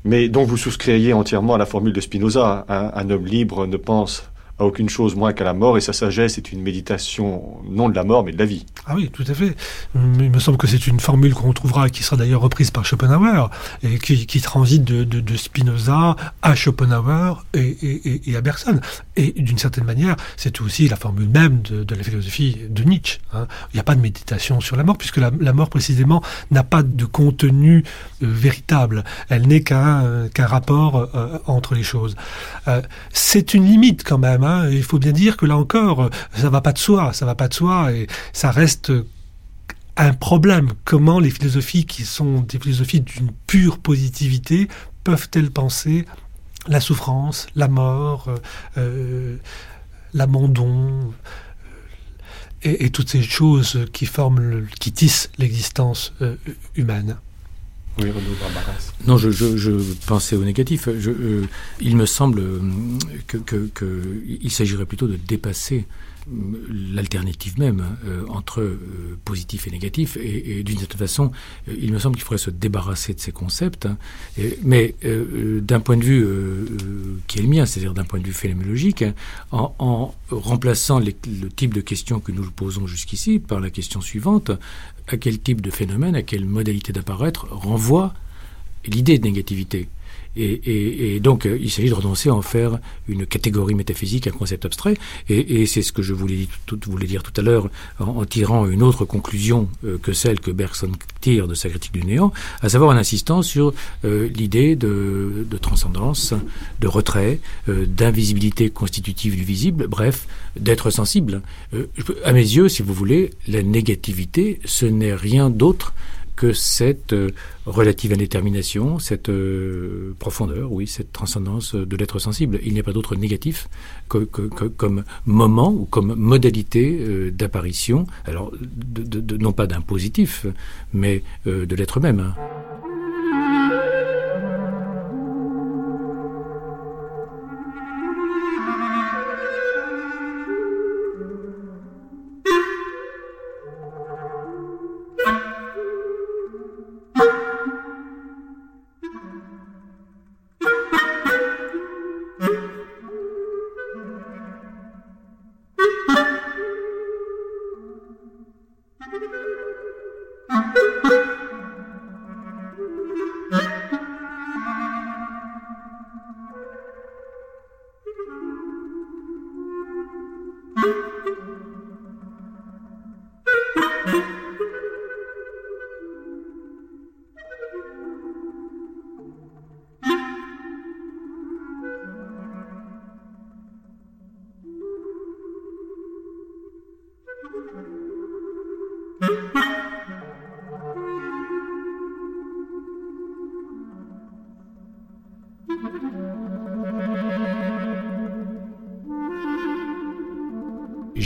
Speaker 1: Mais donc vous souscririez entièrement à la formule de Spinoza, un homme libre ne pense à aucune chose moins qu'à la mort, et sa sagesse est une méditation non de la mort, mais de la vie.
Speaker 4: Ah oui, tout à fait. Il me semble que c'est une formule qu'on trouvera, qui sera d'ailleurs reprise par Schopenhauer, et qui, transite de, Spinoza à Schopenhauer et, à Bergson. Et d'une certaine manière, c'est aussi la formule même de, la philosophie de Nietzsche. Hein. Il n'y a pas de méditation sur la mort, puisque la, mort, précisément, n'a pas de contenu euh, véritable. Elle n'est qu'un euh, rapport euh, entre les choses. c'est une limite quand même Il faut bien dire que là encore, ça va pas de soi, ça va pas de soi, et ça reste un problème. Comment les philosophies qui sont des philosophies d'une pure positivité peuvent-elles penser la souffrance, la mort, euh, euh, l'abandon et, toutes ces choses qui forment, qui tissent l'existence euh, humaine?
Speaker 1: Oui,
Speaker 2: Non, je, je, je, pensais au négatif. Je, euh, il me semble euh, que, que, s'agirait plutôt de dépasser l'alternative même euh, entre euh, positif et négatif. Et, d'une certaine façon, euh, il me semble qu'il faudrait se débarrasser de ces concepts. Hein. mais d'un point de vue qui est le mien, c'est-à-dire d'un point de vue phénoménologique, hein, en, en, remplaçant le type de questions que nous posons jusqu'ici par la question suivante, à quel type de phénomène, à quelle modalité d'apparaître renvoie l'idée de négativité et, donc, euh, il s'agit de renoncer à en faire une catégorie métaphysique, un concept abstrait. Et, c'est ce que je voulais, dire tout à l'heure en, tirant une autre conclusion euh, que celle que Bergson tire de sa critique du néant, à savoir en insistant sur euh, l'idée de, transcendance, de retrait, d'invisibilité constitutive du visible, bref, d'être sensible. à mes yeux, si vous voulez, la négativité, ce n'est rien d'autre que cette euh, relative indétermination, cette euh, profondeur, oui, cette transcendance de l'être sensible. Il n'y a pas d'autre négatif que, comme moment ou comme modalité euh, d'apparition, alors non pas d'un positif, mais de l'être même.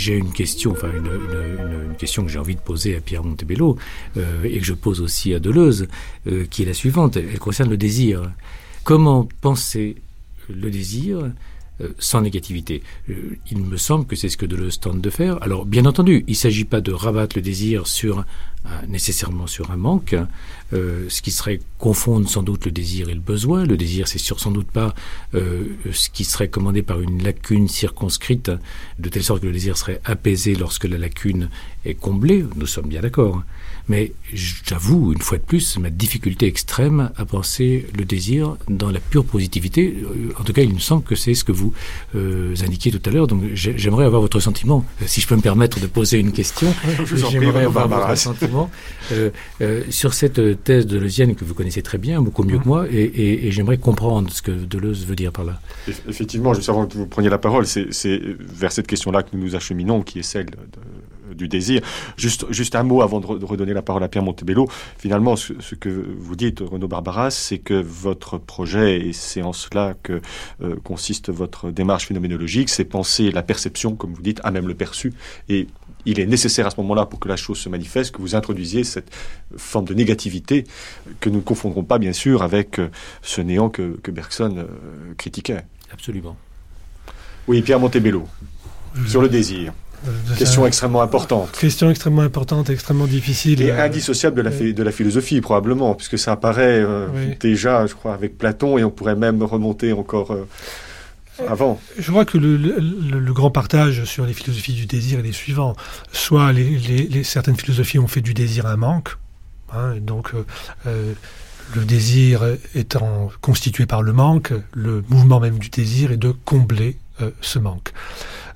Speaker 2: J'ai une question, que j'ai envie de poser à Pierre Montebello euh, et que je pose aussi à Deleuze, euh, qui est la suivante. Elle concerne le désir. Comment penser le désir euh, sans négativité. Euh, il me semble que c'est ce que Deleuze tente de faire. Alors, bien entendu, il ne s'agit pas de rabattre le désir sur nécessairement sur un manque, euh, ce qui serait confondre sans doute le désir et le besoin. Le désir, c'est sans doute pas ce qui serait commandé par une lacune circonscrite, de telle sorte que le désir serait apaisé lorsque la lacune est comblée. Nous sommes bien d'accord. Mais j'avoue, une fois de plus, ma difficulté extrême à penser le désir dans la pure positivité. Euh, en tout cas, il me semble que c'est ce que vous euh, indiquiez tout à l'heure. Donc j'aimerais avoir votre sentiment. Euh, si je peux me permettre de poser une question, *laughs* j'aimerais avoir votre sentiment sur cette thèse de deleuzienne que vous connaissez très bien, beaucoup mieux que moi, et, j'aimerais comprendre ce que Deleuze veut dire par là.
Speaker 1: Effectivement, juste avant que vous preniez la parole, c'est vers cette question-là que nous nous acheminons, qui est celle de du désir. Juste, juste un mot avant de, redonner la parole à Pierre Montebello. Finalement, ce, que vous dites, Renaud Barbaras, c'est que votre projet, et c'est en cela que euh, consiste votre démarche phénoménologique, c'est penser la perception, comme vous dites, à même le perçu. Et il est nécessaire à ce moment-là, pour que la chose se manifeste, que vous introduisiez cette forme de négativité que nous ne confondrons pas, bien sûr, avec euh, ce néant que, Bergson euh, critiquait.
Speaker 2: Absolument.
Speaker 1: Oui, Pierre Montebello, sur le désir. Question extrêmement importante.
Speaker 4: Question extrêmement importante, extrêmement difficile.
Speaker 1: Et indissociable de la, de la philosophie, probablement, puisque ça apparaît euh, déjà, je crois, avec Platon, et on pourrait même remonter encore euh, avant.
Speaker 4: Je crois que le, grand partage sur les philosophies du désir est les suivants. Soit les, certaines philosophies ont fait du désir un manque, hein, donc euh, le désir étant constitué par le manque, le mouvement même du désir est de combler ce manque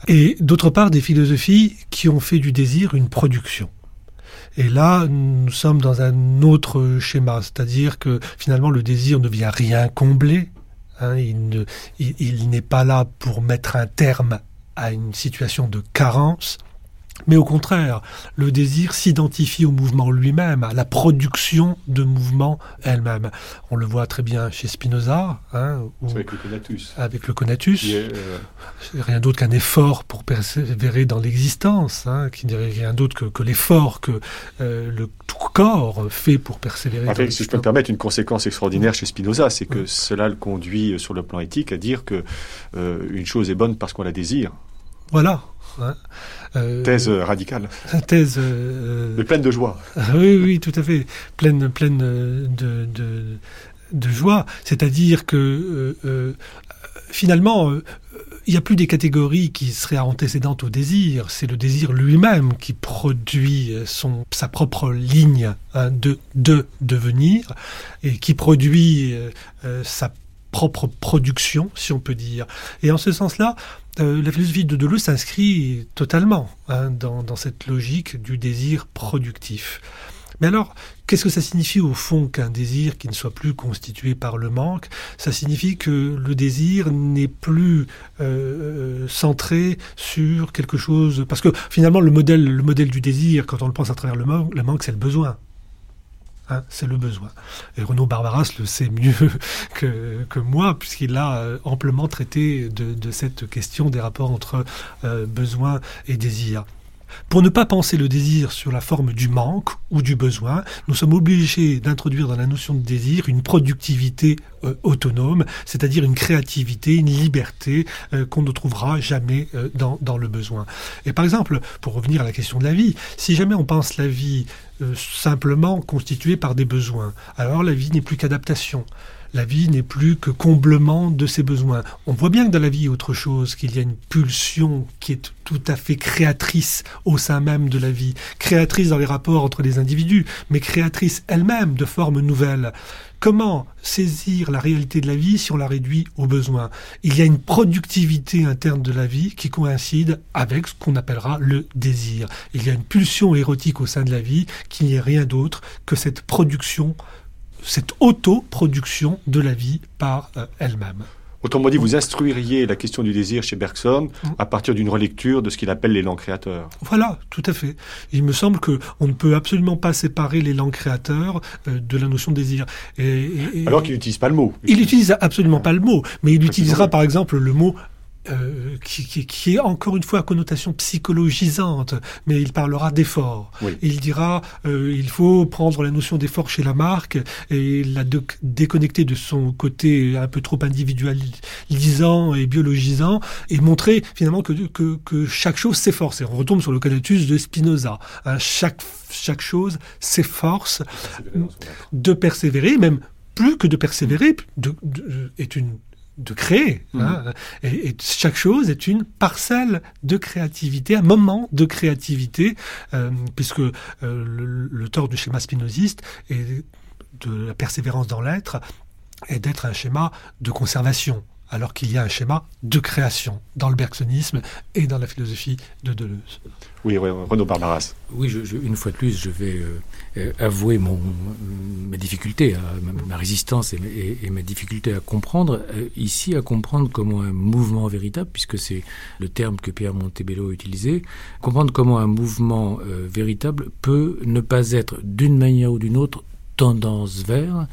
Speaker 4: et d'autre part des philosophies qui ont fait du désir une production. Et là, nous sommes dans un autre schéma, c'est-à-dire que finalement le désir ne vient rien combler, hein, il n'est pas là pour mettre un terme à une situation de carence, mais au contraire, le désir s'identifie au mouvement lui-même, à la production de mouvements elle-même. On le voit très bien chez Spinoza.
Speaker 1: Hein, avec le conatus.
Speaker 4: Avec le conatus. Euh, rien d'autre qu'un effort pour persévérer dans l'existence, hein, qui n'est rien d'autre que, l'effort que euh, le tout corps fait pour persévérer.
Speaker 1: En fait, si je peux me permettre, une conséquence extraordinaire chez Spinoza, c'est que cela le conduit sur le plan éthique à dire que euh, une chose est bonne parce qu'on la désire.
Speaker 4: Voilà.
Speaker 1: Hein. Euh, thèse radicale. *laughs*
Speaker 4: Thèse. Euh,
Speaker 1: Mais pleine de joie. *laughs*
Speaker 4: oui, oui, tout à fait. Pleine, pleine de, de, joie. C'est-à-dire que euh, finalement, il n'y a plus des catégories qui seraient antécédentes au désir. C'est le désir lui-même qui produit son, sa propre ligne hein, de, de devenir et qui produit sa propre production, si on peut dire. Et en ce sens-là, euh, la philosophie de Deleuze s'inscrit totalement hein, dans, cette logique du désir productif. Mais alors, qu'est-ce que ça signifie au fond qu'un désir qui ne soit plus constitué par le manque Ça signifie que le désir n'est plus euh, centré sur quelque chose... Parce que finalement, le modèle, le modèle du désir, quand on le pense à travers le manque, le manque c'est le besoin. Hein, c'est le besoin. Et Renaud Barbaras le sait mieux *laughs* que, moi, puisqu'il a euh, amplement traité de, cette question des rapports entre euh, besoin et désir. Pour ne pas penser le désir sur la forme du manque ou du besoin, nous sommes obligés d'introduire dans la notion de désir une productivité euh, autonome, c'est-à-dire une créativité, une liberté qu'on ne trouvera jamais dans, dans, le besoin. Et par exemple, pour revenir à la question de la vie, si jamais on pense la vie simplement constituée par des besoins, alors la vie n'est plus qu'adaptation la vie n'est plus que comblement de ses besoins. On voit bien que dans la vie, autre chose, qu'il y a une pulsion qui est tout à fait créatrice au sein même de la vie, créatrice dans les rapports entre les individus, mais créatrice elle-même de formes nouvelles. Comment saisir la réalité de la vie si on la réduit aux besoins Il y a une productivité interne de la vie qui coïncide avec ce qu'on appellera le désir. Il y a une pulsion érotique au sein de la vie qui n'est rien d'autre que cette production cette autoproduction de la vie par euh, elle-même.
Speaker 1: Autrement dit, vous instruiriez la question du désir chez Bergson mm. à partir d'une relecture de ce qu'il appelle l'élan créateur.
Speaker 4: Voilà, tout à fait. Il me semble que on ne peut absolument pas séparer l'élan créateur euh, de la notion de désir.
Speaker 1: Alors qu'il n'utilise pas le mot.
Speaker 4: Il n'utilise absolument pas le mot, mais il utilisera par exemple le mot euh, qui, qui, qui, est encore une fois à connotation psychologisante, mais il parlera d'effort. Il dira euh, il faut prendre la notion d'effort chez Lamarck et la déconnecter de son côté un peu trop individualisant et biologisant et montrer finalement que, que, que chaque chose s'efforce. Et on retombe sur le canatus de Spinoza. Hein, chaque, chaque chose s'efforce de persévérer, même plus que de persévérer, de, de, est une de créer. Hein. Mhm. et, chaque chose est une parcelle de créativité, un moment de créativité, euh, puisque euh, le, tort du schéma spinoziste et de la persévérance dans l'être est d'être un schéma de conservation alors qu'il y a un schéma de création dans le bergsonisme et dans la philosophie de Deleuze.
Speaker 1: Oui, Renaud Barbaras.
Speaker 2: Oui, une fois de plus, je vais euh, euh, avouer mon, ma difficulté, ma, résistance et, ma difficulté à comprendre, euh, ici à comprendre comment un mouvement véritable, puisque c'est le terme que Pierre Montebello a utilisé, comprendre comment un mouvement véritable peut ne pas être d'une manière ou d'une autre tendance vers,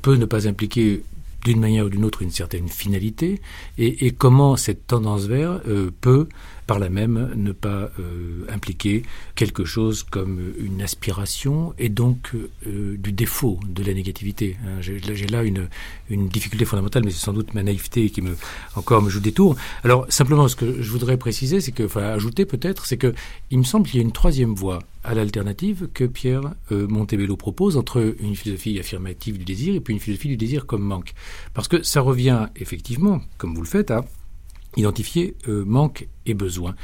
Speaker 2: peut ne pas impliquer d'une manière ou d'une autre une certaine finalité et, comment cette tendance vers euh, peut par là même ne pas euh, impliquer quelque chose comme une aspiration et donc euh, du défaut de la négativité. Hein. J'ai là une, une difficulté fondamentale, mais c'est sans doute ma naïveté qui me encore me joue des tours. Alors simplement, ce que je voudrais préciser, c'est que, enfin ajouter peut-être, c'est que il me semble qu'il y a une troisième voie à l'alternative que Pierre euh, Montebello propose entre une philosophie affirmative du désir et puis une philosophie du désir comme manque. Parce que ça revient effectivement, comme vous le faites, à identifier euh, manque et besoin.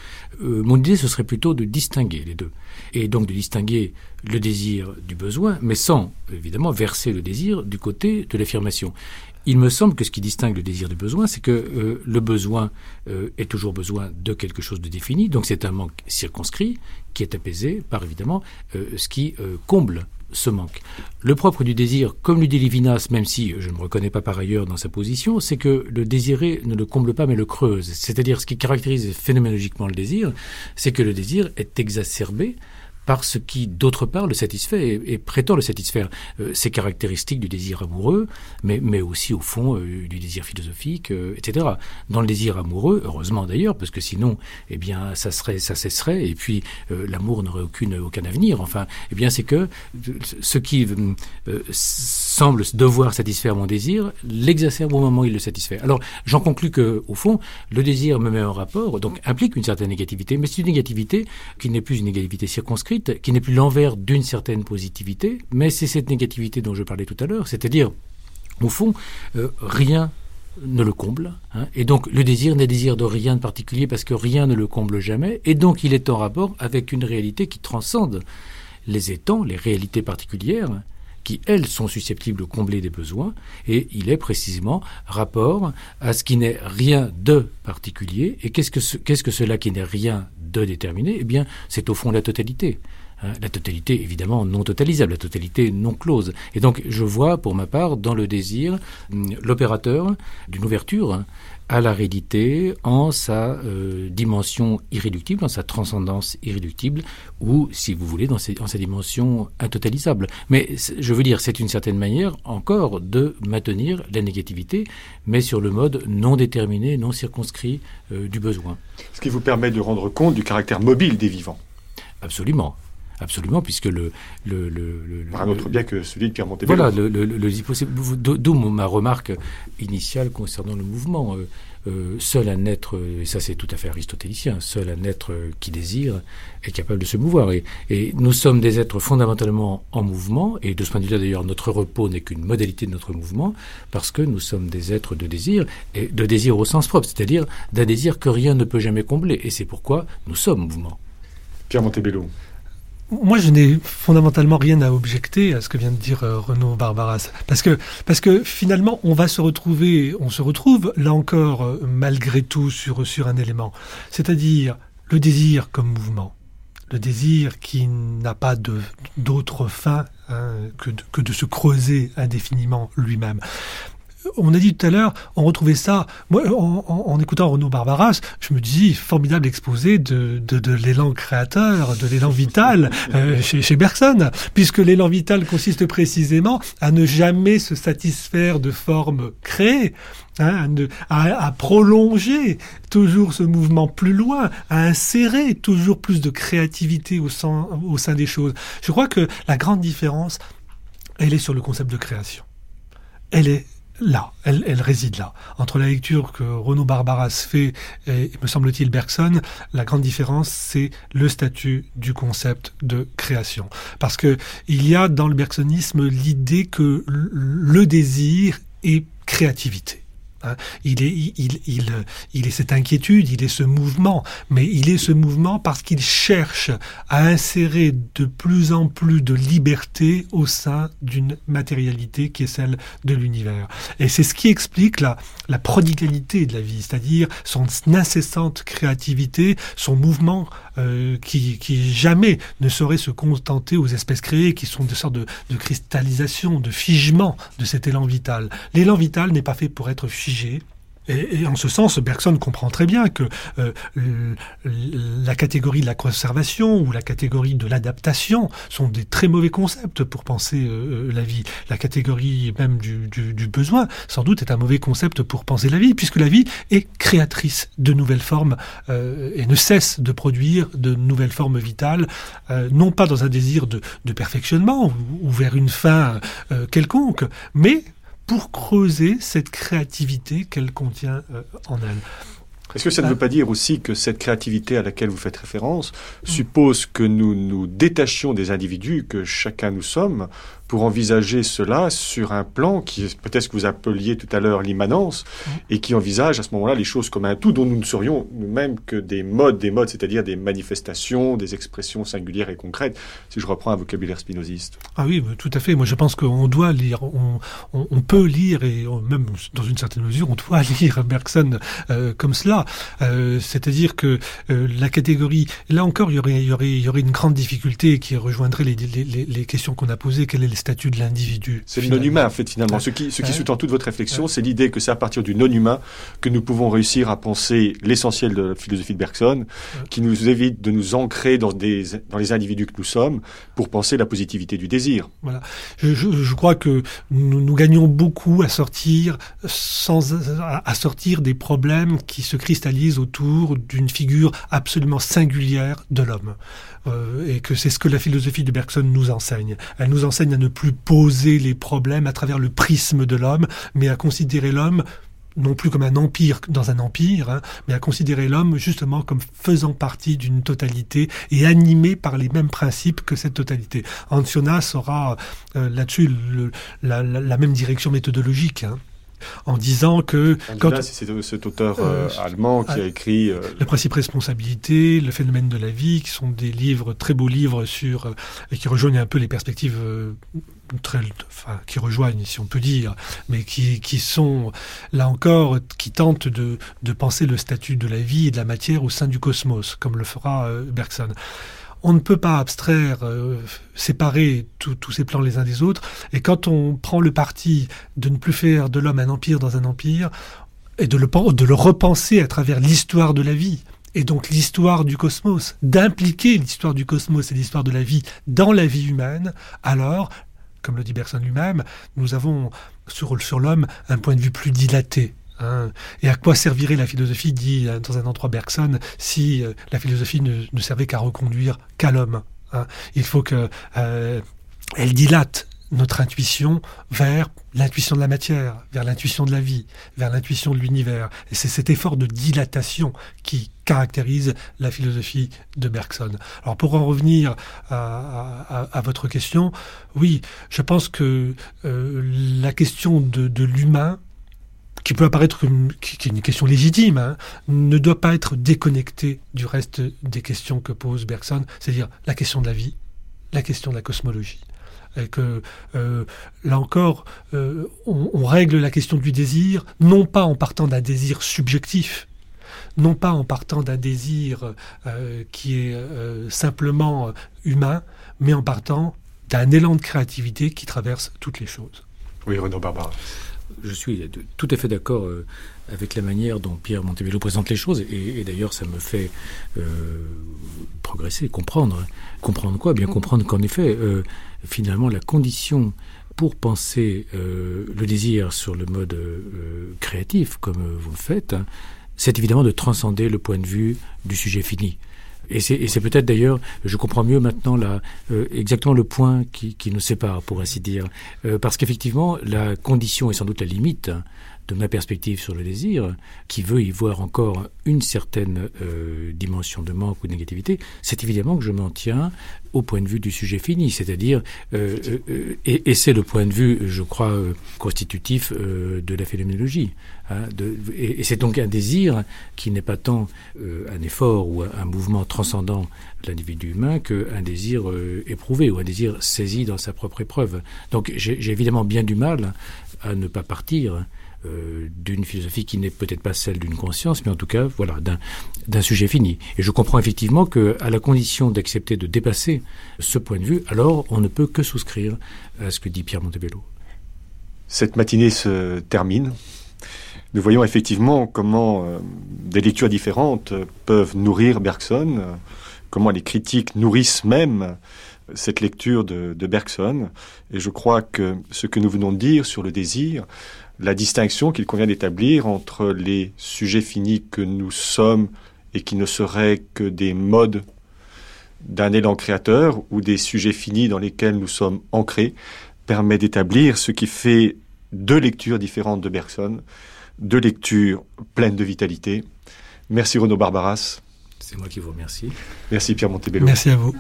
Speaker 2: Euh, mon idée, ce serait plutôt de distinguer les deux. Et donc de distinguer le désir du besoin, mais sans, évidemment, verser le désir du côté de l'affirmation. Il me semble que ce qui distingue le désir du besoin, c'est que euh, le besoin est toujours besoin de quelque chose de défini, donc c'est un manque circonscrit qui est apaisé par évidemment ce qui comble Le propre du désir, comme lui dit Lévinas, même si je ne me reconnais pas par ailleurs dans sa position, c'est que le désiré ne le comble pas mais le creuse. C'est-à-dire ce qui caractérise phénoménologiquement le désir, c'est que le désir est exacerbé par ce qui, d'autre part, le satisfait et, prétend le satisfaire. Euh, ces caractéristiques du désir amoureux, mais, mais aussi, au fond, euh, du désir philosophique, euh, etc. Dans le désir amoureux, heureusement d'ailleurs, parce que sinon, eh bien, ça, serait, ça cesserait, et puis l'amour n'aurait aucune, aucun avenir. Enfin, eh bien, c'est que ce qui semble devoir satisfaire mon désir l'exacerbe au moment où il le satisfait. Alors, j'en conclus que, au fond, le désir me met en rapport, donc implique une certaine négativité, mais c'est une négativité qui n'est plus une négativité circonscrite, qui n'est plus l'envers d'une certaine positivité, mais c'est cette négativité dont je parlais tout à l'heure, c'est-à-dire, au fond, euh, rien ne le comble, hein, et donc le désir n'est désir de rien de particulier parce que rien ne le comble jamais, et donc il est en rapport avec une réalité qui transcende les étangs, les réalités particulières, qui, elles, sont susceptibles de combler des besoins, et il est précisément rapport à ce qui n'est rien de particulier. Et qu'est-ce que, cela qui n'est rien de déterminé? Eh bien, c'est au fond la totalité. Hein. la totalité, évidemment, non totalisable, la totalité non close. Et donc, je vois, pour ma part, dans le désir, hum, l'opérateur d'une ouverture hein, à la réalité en sa euh, dimension irréductible, en sa transcendance irréductible, ou, si vous voulez, dans en sa dimension intotalisable. Mais je veux dire, c'est une certaine manière encore de maintenir la négativité, mais sur le mode non déterminé, non circonscrit euh, du besoin.
Speaker 1: Ce qui vous permet de rendre compte du caractère mobile des vivants.
Speaker 2: Absolument. Absolument, puisque le... le, le,
Speaker 1: un autre bien que celui de Pierre Montebello.
Speaker 2: Voilà, le, le, d'où ma remarque initiale concernant le mouvement. Euh, euh, seul un être, et ça c'est tout à fait aristotélicien, seul un être qui désire est capable de se mouvoir. Et, et, nous sommes des êtres fondamentalement en mouvement, et de ce point de vue-là d'ailleurs notre repos n'est qu'une modalité de notre mouvement, parce que nous sommes des êtres de désir, et de désir au sens propre, c'est-à-dire d'un désir que rien ne peut jamais combler. Et c'est pourquoi nous sommes mouvement.
Speaker 1: Pierre Montebello.
Speaker 4: Moi, je n'ai fondamentalement rien à objecter à ce que vient de dire euh, Renaud Barbaras, parce que parce que finalement, on va se retrouver, on se retrouve là encore euh, malgré tout sur sur un élément, c'est-à-dire le désir comme mouvement, le désir qui n'a pas d'autre fin hein, que, que de se creuser indéfiniment lui-même on a dit tout à l'heure, on retrouvait ça. Moi, en, écoutant Renaud Barbaras, je me dis formidable exposé de, de, l'élan créateur, de l'élan vital *laughs* euh, chez, chez Bergson, puisque l'élan vital consiste précisément à ne jamais se satisfaire de formes créées, hein, à, à, prolonger toujours ce mouvement plus loin, à insérer toujours plus de créativité au sein, au sein des choses. Je crois que la grande différence, elle est sur le concept de création. Elle est là, elle, réside là. Entre la lecture que Renaud Barbaras fait et, me semble-t-il, Bergson, la grande différence, c'est le statut du concept de création. Parce que il y a dans le bergsonisme l'idée que le désir est créativité. Hein. Il, est, il, il, il est cette inquiétude, il est ce mouvement, mais il est ce mouvement parce qu'il cherche à insérer de plus en plus de liberté au sein d'une matérialité qui est celle de l'univers. Et c'est ce qui explique la, la prodigalité de la vie, c'est-à-dire son incessante créativité, son mouvement euh, qui, qui, jamais ne saurait se contenter aux espèces créées, qui sont des sortes de, de cristallisation, de figement de cet élan vital. L'élan vital n'est pas fait pour être figé, et, en ce sens, Bergson comprend très bien que euh, la catégorie de la conservation ou la catégorie de l'adaptation sont des très mauvais concepts pour penser euh, euh, la vie. La catégorie même du, du, besoin, sans doute, est un mauvais concept pour penser la vie, puisque la vie est créatrice de nouvelles formes et ne cesse de produire de nouvelles formes vitales, non pas dans un désir de, de perfectionnement ou, ou, vers une fin quelconque, mais pour creuser cette créativité qu'elle contient euh, en elle.
Speaker 1: Est-ce que ça ne veut pas dire aussi que cette créativité à laquelle vous faites référence suppose que nous nous détachions des individus que chacun nous sommes pour envisager cela sur un plan qui est peut-être ce que vous appeliez tout à l'heure l'immanence, et qui envisage à ce moment-là les choses comme un tout dont nous ne serions nous-mêmes que des modes, des modes, c'est-à-dire des manifestations, des expressions singulières et concrètes, si je reprends un vocabulaire spinoziste.
Speaker 4: Ah oui, tout à fait. Moi, je pense qu'on doit lire, on, peut lire, et même dans une certaine mesure, on doit *laughs* lire Bergson euh, comme cela. Euh, c'est-à-dire que euh, la catégorie, là encore, il y aurait, il y aurait, il y aurait une grande difficulté qui rejoindrait les, les, les questions qu'on a posées. Quel est le statut de l'individu.
Speaker 1: C'est le non-humain, en fait, finalement. Ce qui, ce qui sous-tend toute votre réflexion, c'est l'idée que c'est à partir du non-humain que nous pouvons réussir à penser l'essentiel de la philosophie de Bergson, qui nous évite de nous ancrer dans, des, dans les individus que nous sommes pour penser la positivité du désir.
Speaker 4: Voilà. Je, je, crois que nous, nous, gagnons beaucoup à sortir, sans, à sortir des problèmes qui se cristallisent autour d'une figure absolument singulière de l'homme. Euh, et que c'est ce que la philosophie de Bergson nous enseigne. Elle nous enseigne à ne plus poser les problèmes à travers le prisme de l'homme, mais à considérer l'homme non plus comme un empire dans un empire, hein, mais à considérer l'homme justement comme faisant partie d'une totalité et animé par les mêmes principes que cette totalité. Ancionas aura euh, là-dessus la, la, même direction méthodologique. Hein en disant que...
Speaker 1: Quand, c'est cet auteur euh, euh, allemand qui a écrit...
Speaker 4: Euh, le principe responsabilité, le phénomène de la vie, qui sont des livres, très beaux livres sur... et qui rejoignent un peu les perspectives... Très, enfin, qui rejoignent, si on peut dire, mais qui, qui sont, là encore, qui tentent de, de penser le statut de la vie et de la matière au sein du cosmos, comme le fera Bergson on ne peut pas abstraire, euh, séparer tous ces plans les uns des autres. Et quand on prend le parti de ne plus faire de l'homme un empire dans un empire, et de le, repenser à travers l'histoire de la vie, et donc l'histoire du cosmos, d'impliquer l'histoire du cosmos et l'histoire de la vie dans la vie humaine, alors, comme le dit Bergson lui-même, nous avons sur l'homme un point de vue plus dilaté, Hein. Et à quoi servirait la philosophie, dit euh, dans un endroit Bergson, si euh, la philosophie ne, servait qu'à reconduire qu'à l'homme hein. Il faut que euh, dilate notre intuition vers l'intuition de la matière, vers l'intuition de la vie, vers l'intuition de l'univers. Et c'est cet effort de dilatation qui caractérise la philosophie de Bergson. Alors pour en revenir à, votre question, oui, je pense que la question de l'humain qui peut apparaître qui, une question légitime, hein, ne doit pas être déconnecté du reste des questions que pose Bergson, c'est-à-dire la question de la vie, la question de la cosmologie. Et que euh, là encore, euh, on, règle la question du désir, non pas en partant d'un désir subjectif, non pas en partant d'un désir euh, qui est simplement humain, mais en partant d'un élan de créativité qui traverse toutes les choses.
Speaker 1: Oui, Renaud Barbara.
Speaker 2: Je suis tout à fait d'accord euh, avec la manière dont Pierre Montebello présente les choses, et, d'ailleurs ça me fait euh, progresser, comprendre. Comprendre quoi? Bien comprendre qu'en effet, euh, finalement, la condition pour penser le désir sur le mode créatif, comme vous le faites, hein, c'est évidemment de transcender le point de vue du sujet fini. Et c'est peut-être d'ailleurs, je comprends mieux maintenant là, euh, exactement le point qui, qui, nous sépare, pour ainsi dire. Euh, parce qu'effectivement, la condition est sans doute la limite de ma perspective sur le désir, qui veut y voir encore une certaine euh, dimension de manque ou de négativité, c'est évidemment que je m'en tiens au point de vue du sujet fini, c'est-à-dire, euh, euh, et, c'est le point de vue, je crois, constitutif de la phénoménologie. Hein, et, c'est donc un désir qui n'est pas tant un effort ou un mouvement transcendant l'individu humain qu'un désir éprouvé ou un désir saisi dans sa propre épreuve. Donc j'ai évidemment bien du mal à ne pas partir euh, d'une philosophie qui n'est peut-être pas celle d'une conscience, mais en tout cas, voilà, d'un sujet fini. Et je comprends effectivement que, à la condition d'accepter de dépasser ce point de vue, alors on ne peut que souscrire à ce que dit Pierre Montebello.
Speaker 1: Cette matinée se termine. Nous voyons effectivement comment euh, des lectures différentes peuvent nourrir Bergson, comment les critiques nourrissent même cette lecture de, de Bergson. Et je crois que ce que nous venons de dire sur le désir la distinction qu'il convient d'établir entre les sujets finis que nous sommes et qui ne seraient que des modes d'un élan créateur ou des sujets finis dans lesquels nous sommes ancrés permet d'établir ce qui fait deux lectures différentes de Bergson, deux lectures pleines de vitalité. Merci Renaud Barbaras.
Speaker 2: C'est moi qui vous remercie.
Speaker 1: Merci Pierre Montebello.
Speaker 4: Merci à vous.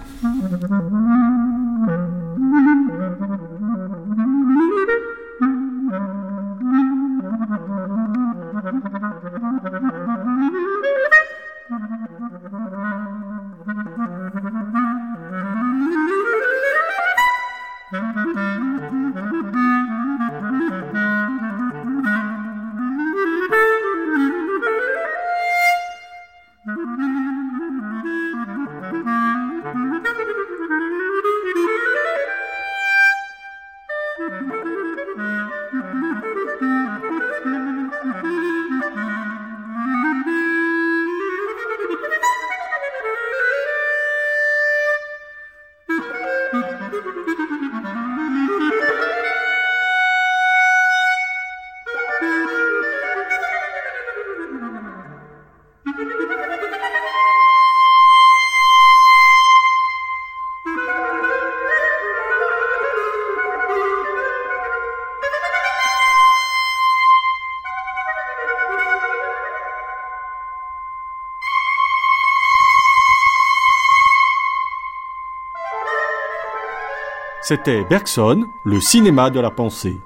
Speaker 1: C'était Bergson, le cinéma de la pensée.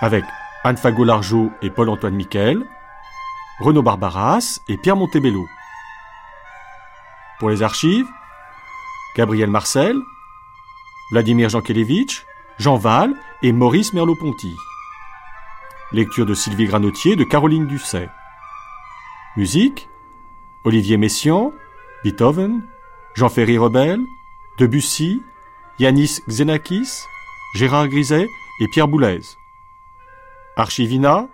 Speaker 1: Avec Anne Fagot-Largeau et Paul-Antoine Miquel, Renaud Barbaras et Pierre Montebello. Pour les archives, Gabriel Marcel, Vladimir Jankelevitch, Jean Val et Maurice Merleau-Ponty. Lecture de Sylvie Granotier de Caroline Dusset. Musique Olivier Messiaen, Beethoven, Jean-Ferry Rebel, Debussy, Yanis Xenakis, Gérard Griset et Pierre Boulez. Archivina,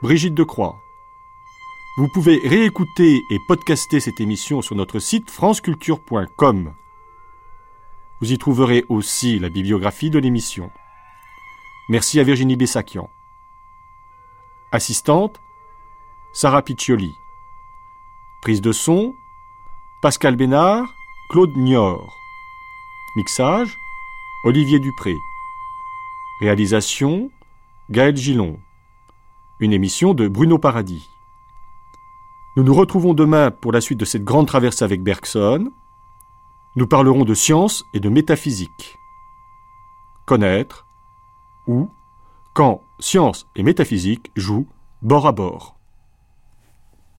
Speaker 1: Brigitte Decroix. Vous pouvez réécouter et podcaster cette émission sur notre site franceculture.com. Vous y trouverez aussi la bibliographie de l'émission. Merci à Virginie Bessakian. Assistante, Sarah Piccioli. Prise de son, Pascal Bénard, Claude Nior. Mixage, Olivier Dupré. Réalisation, Gaël Gillon. Une émission de Bruno Paradis. Nous nous retrouvons demain pour la suite de cette grande traversée avec Bergson. Nous parlerons de science et de métaphysique. Connaître, ou quand science et métaphysique jouent bord à bord.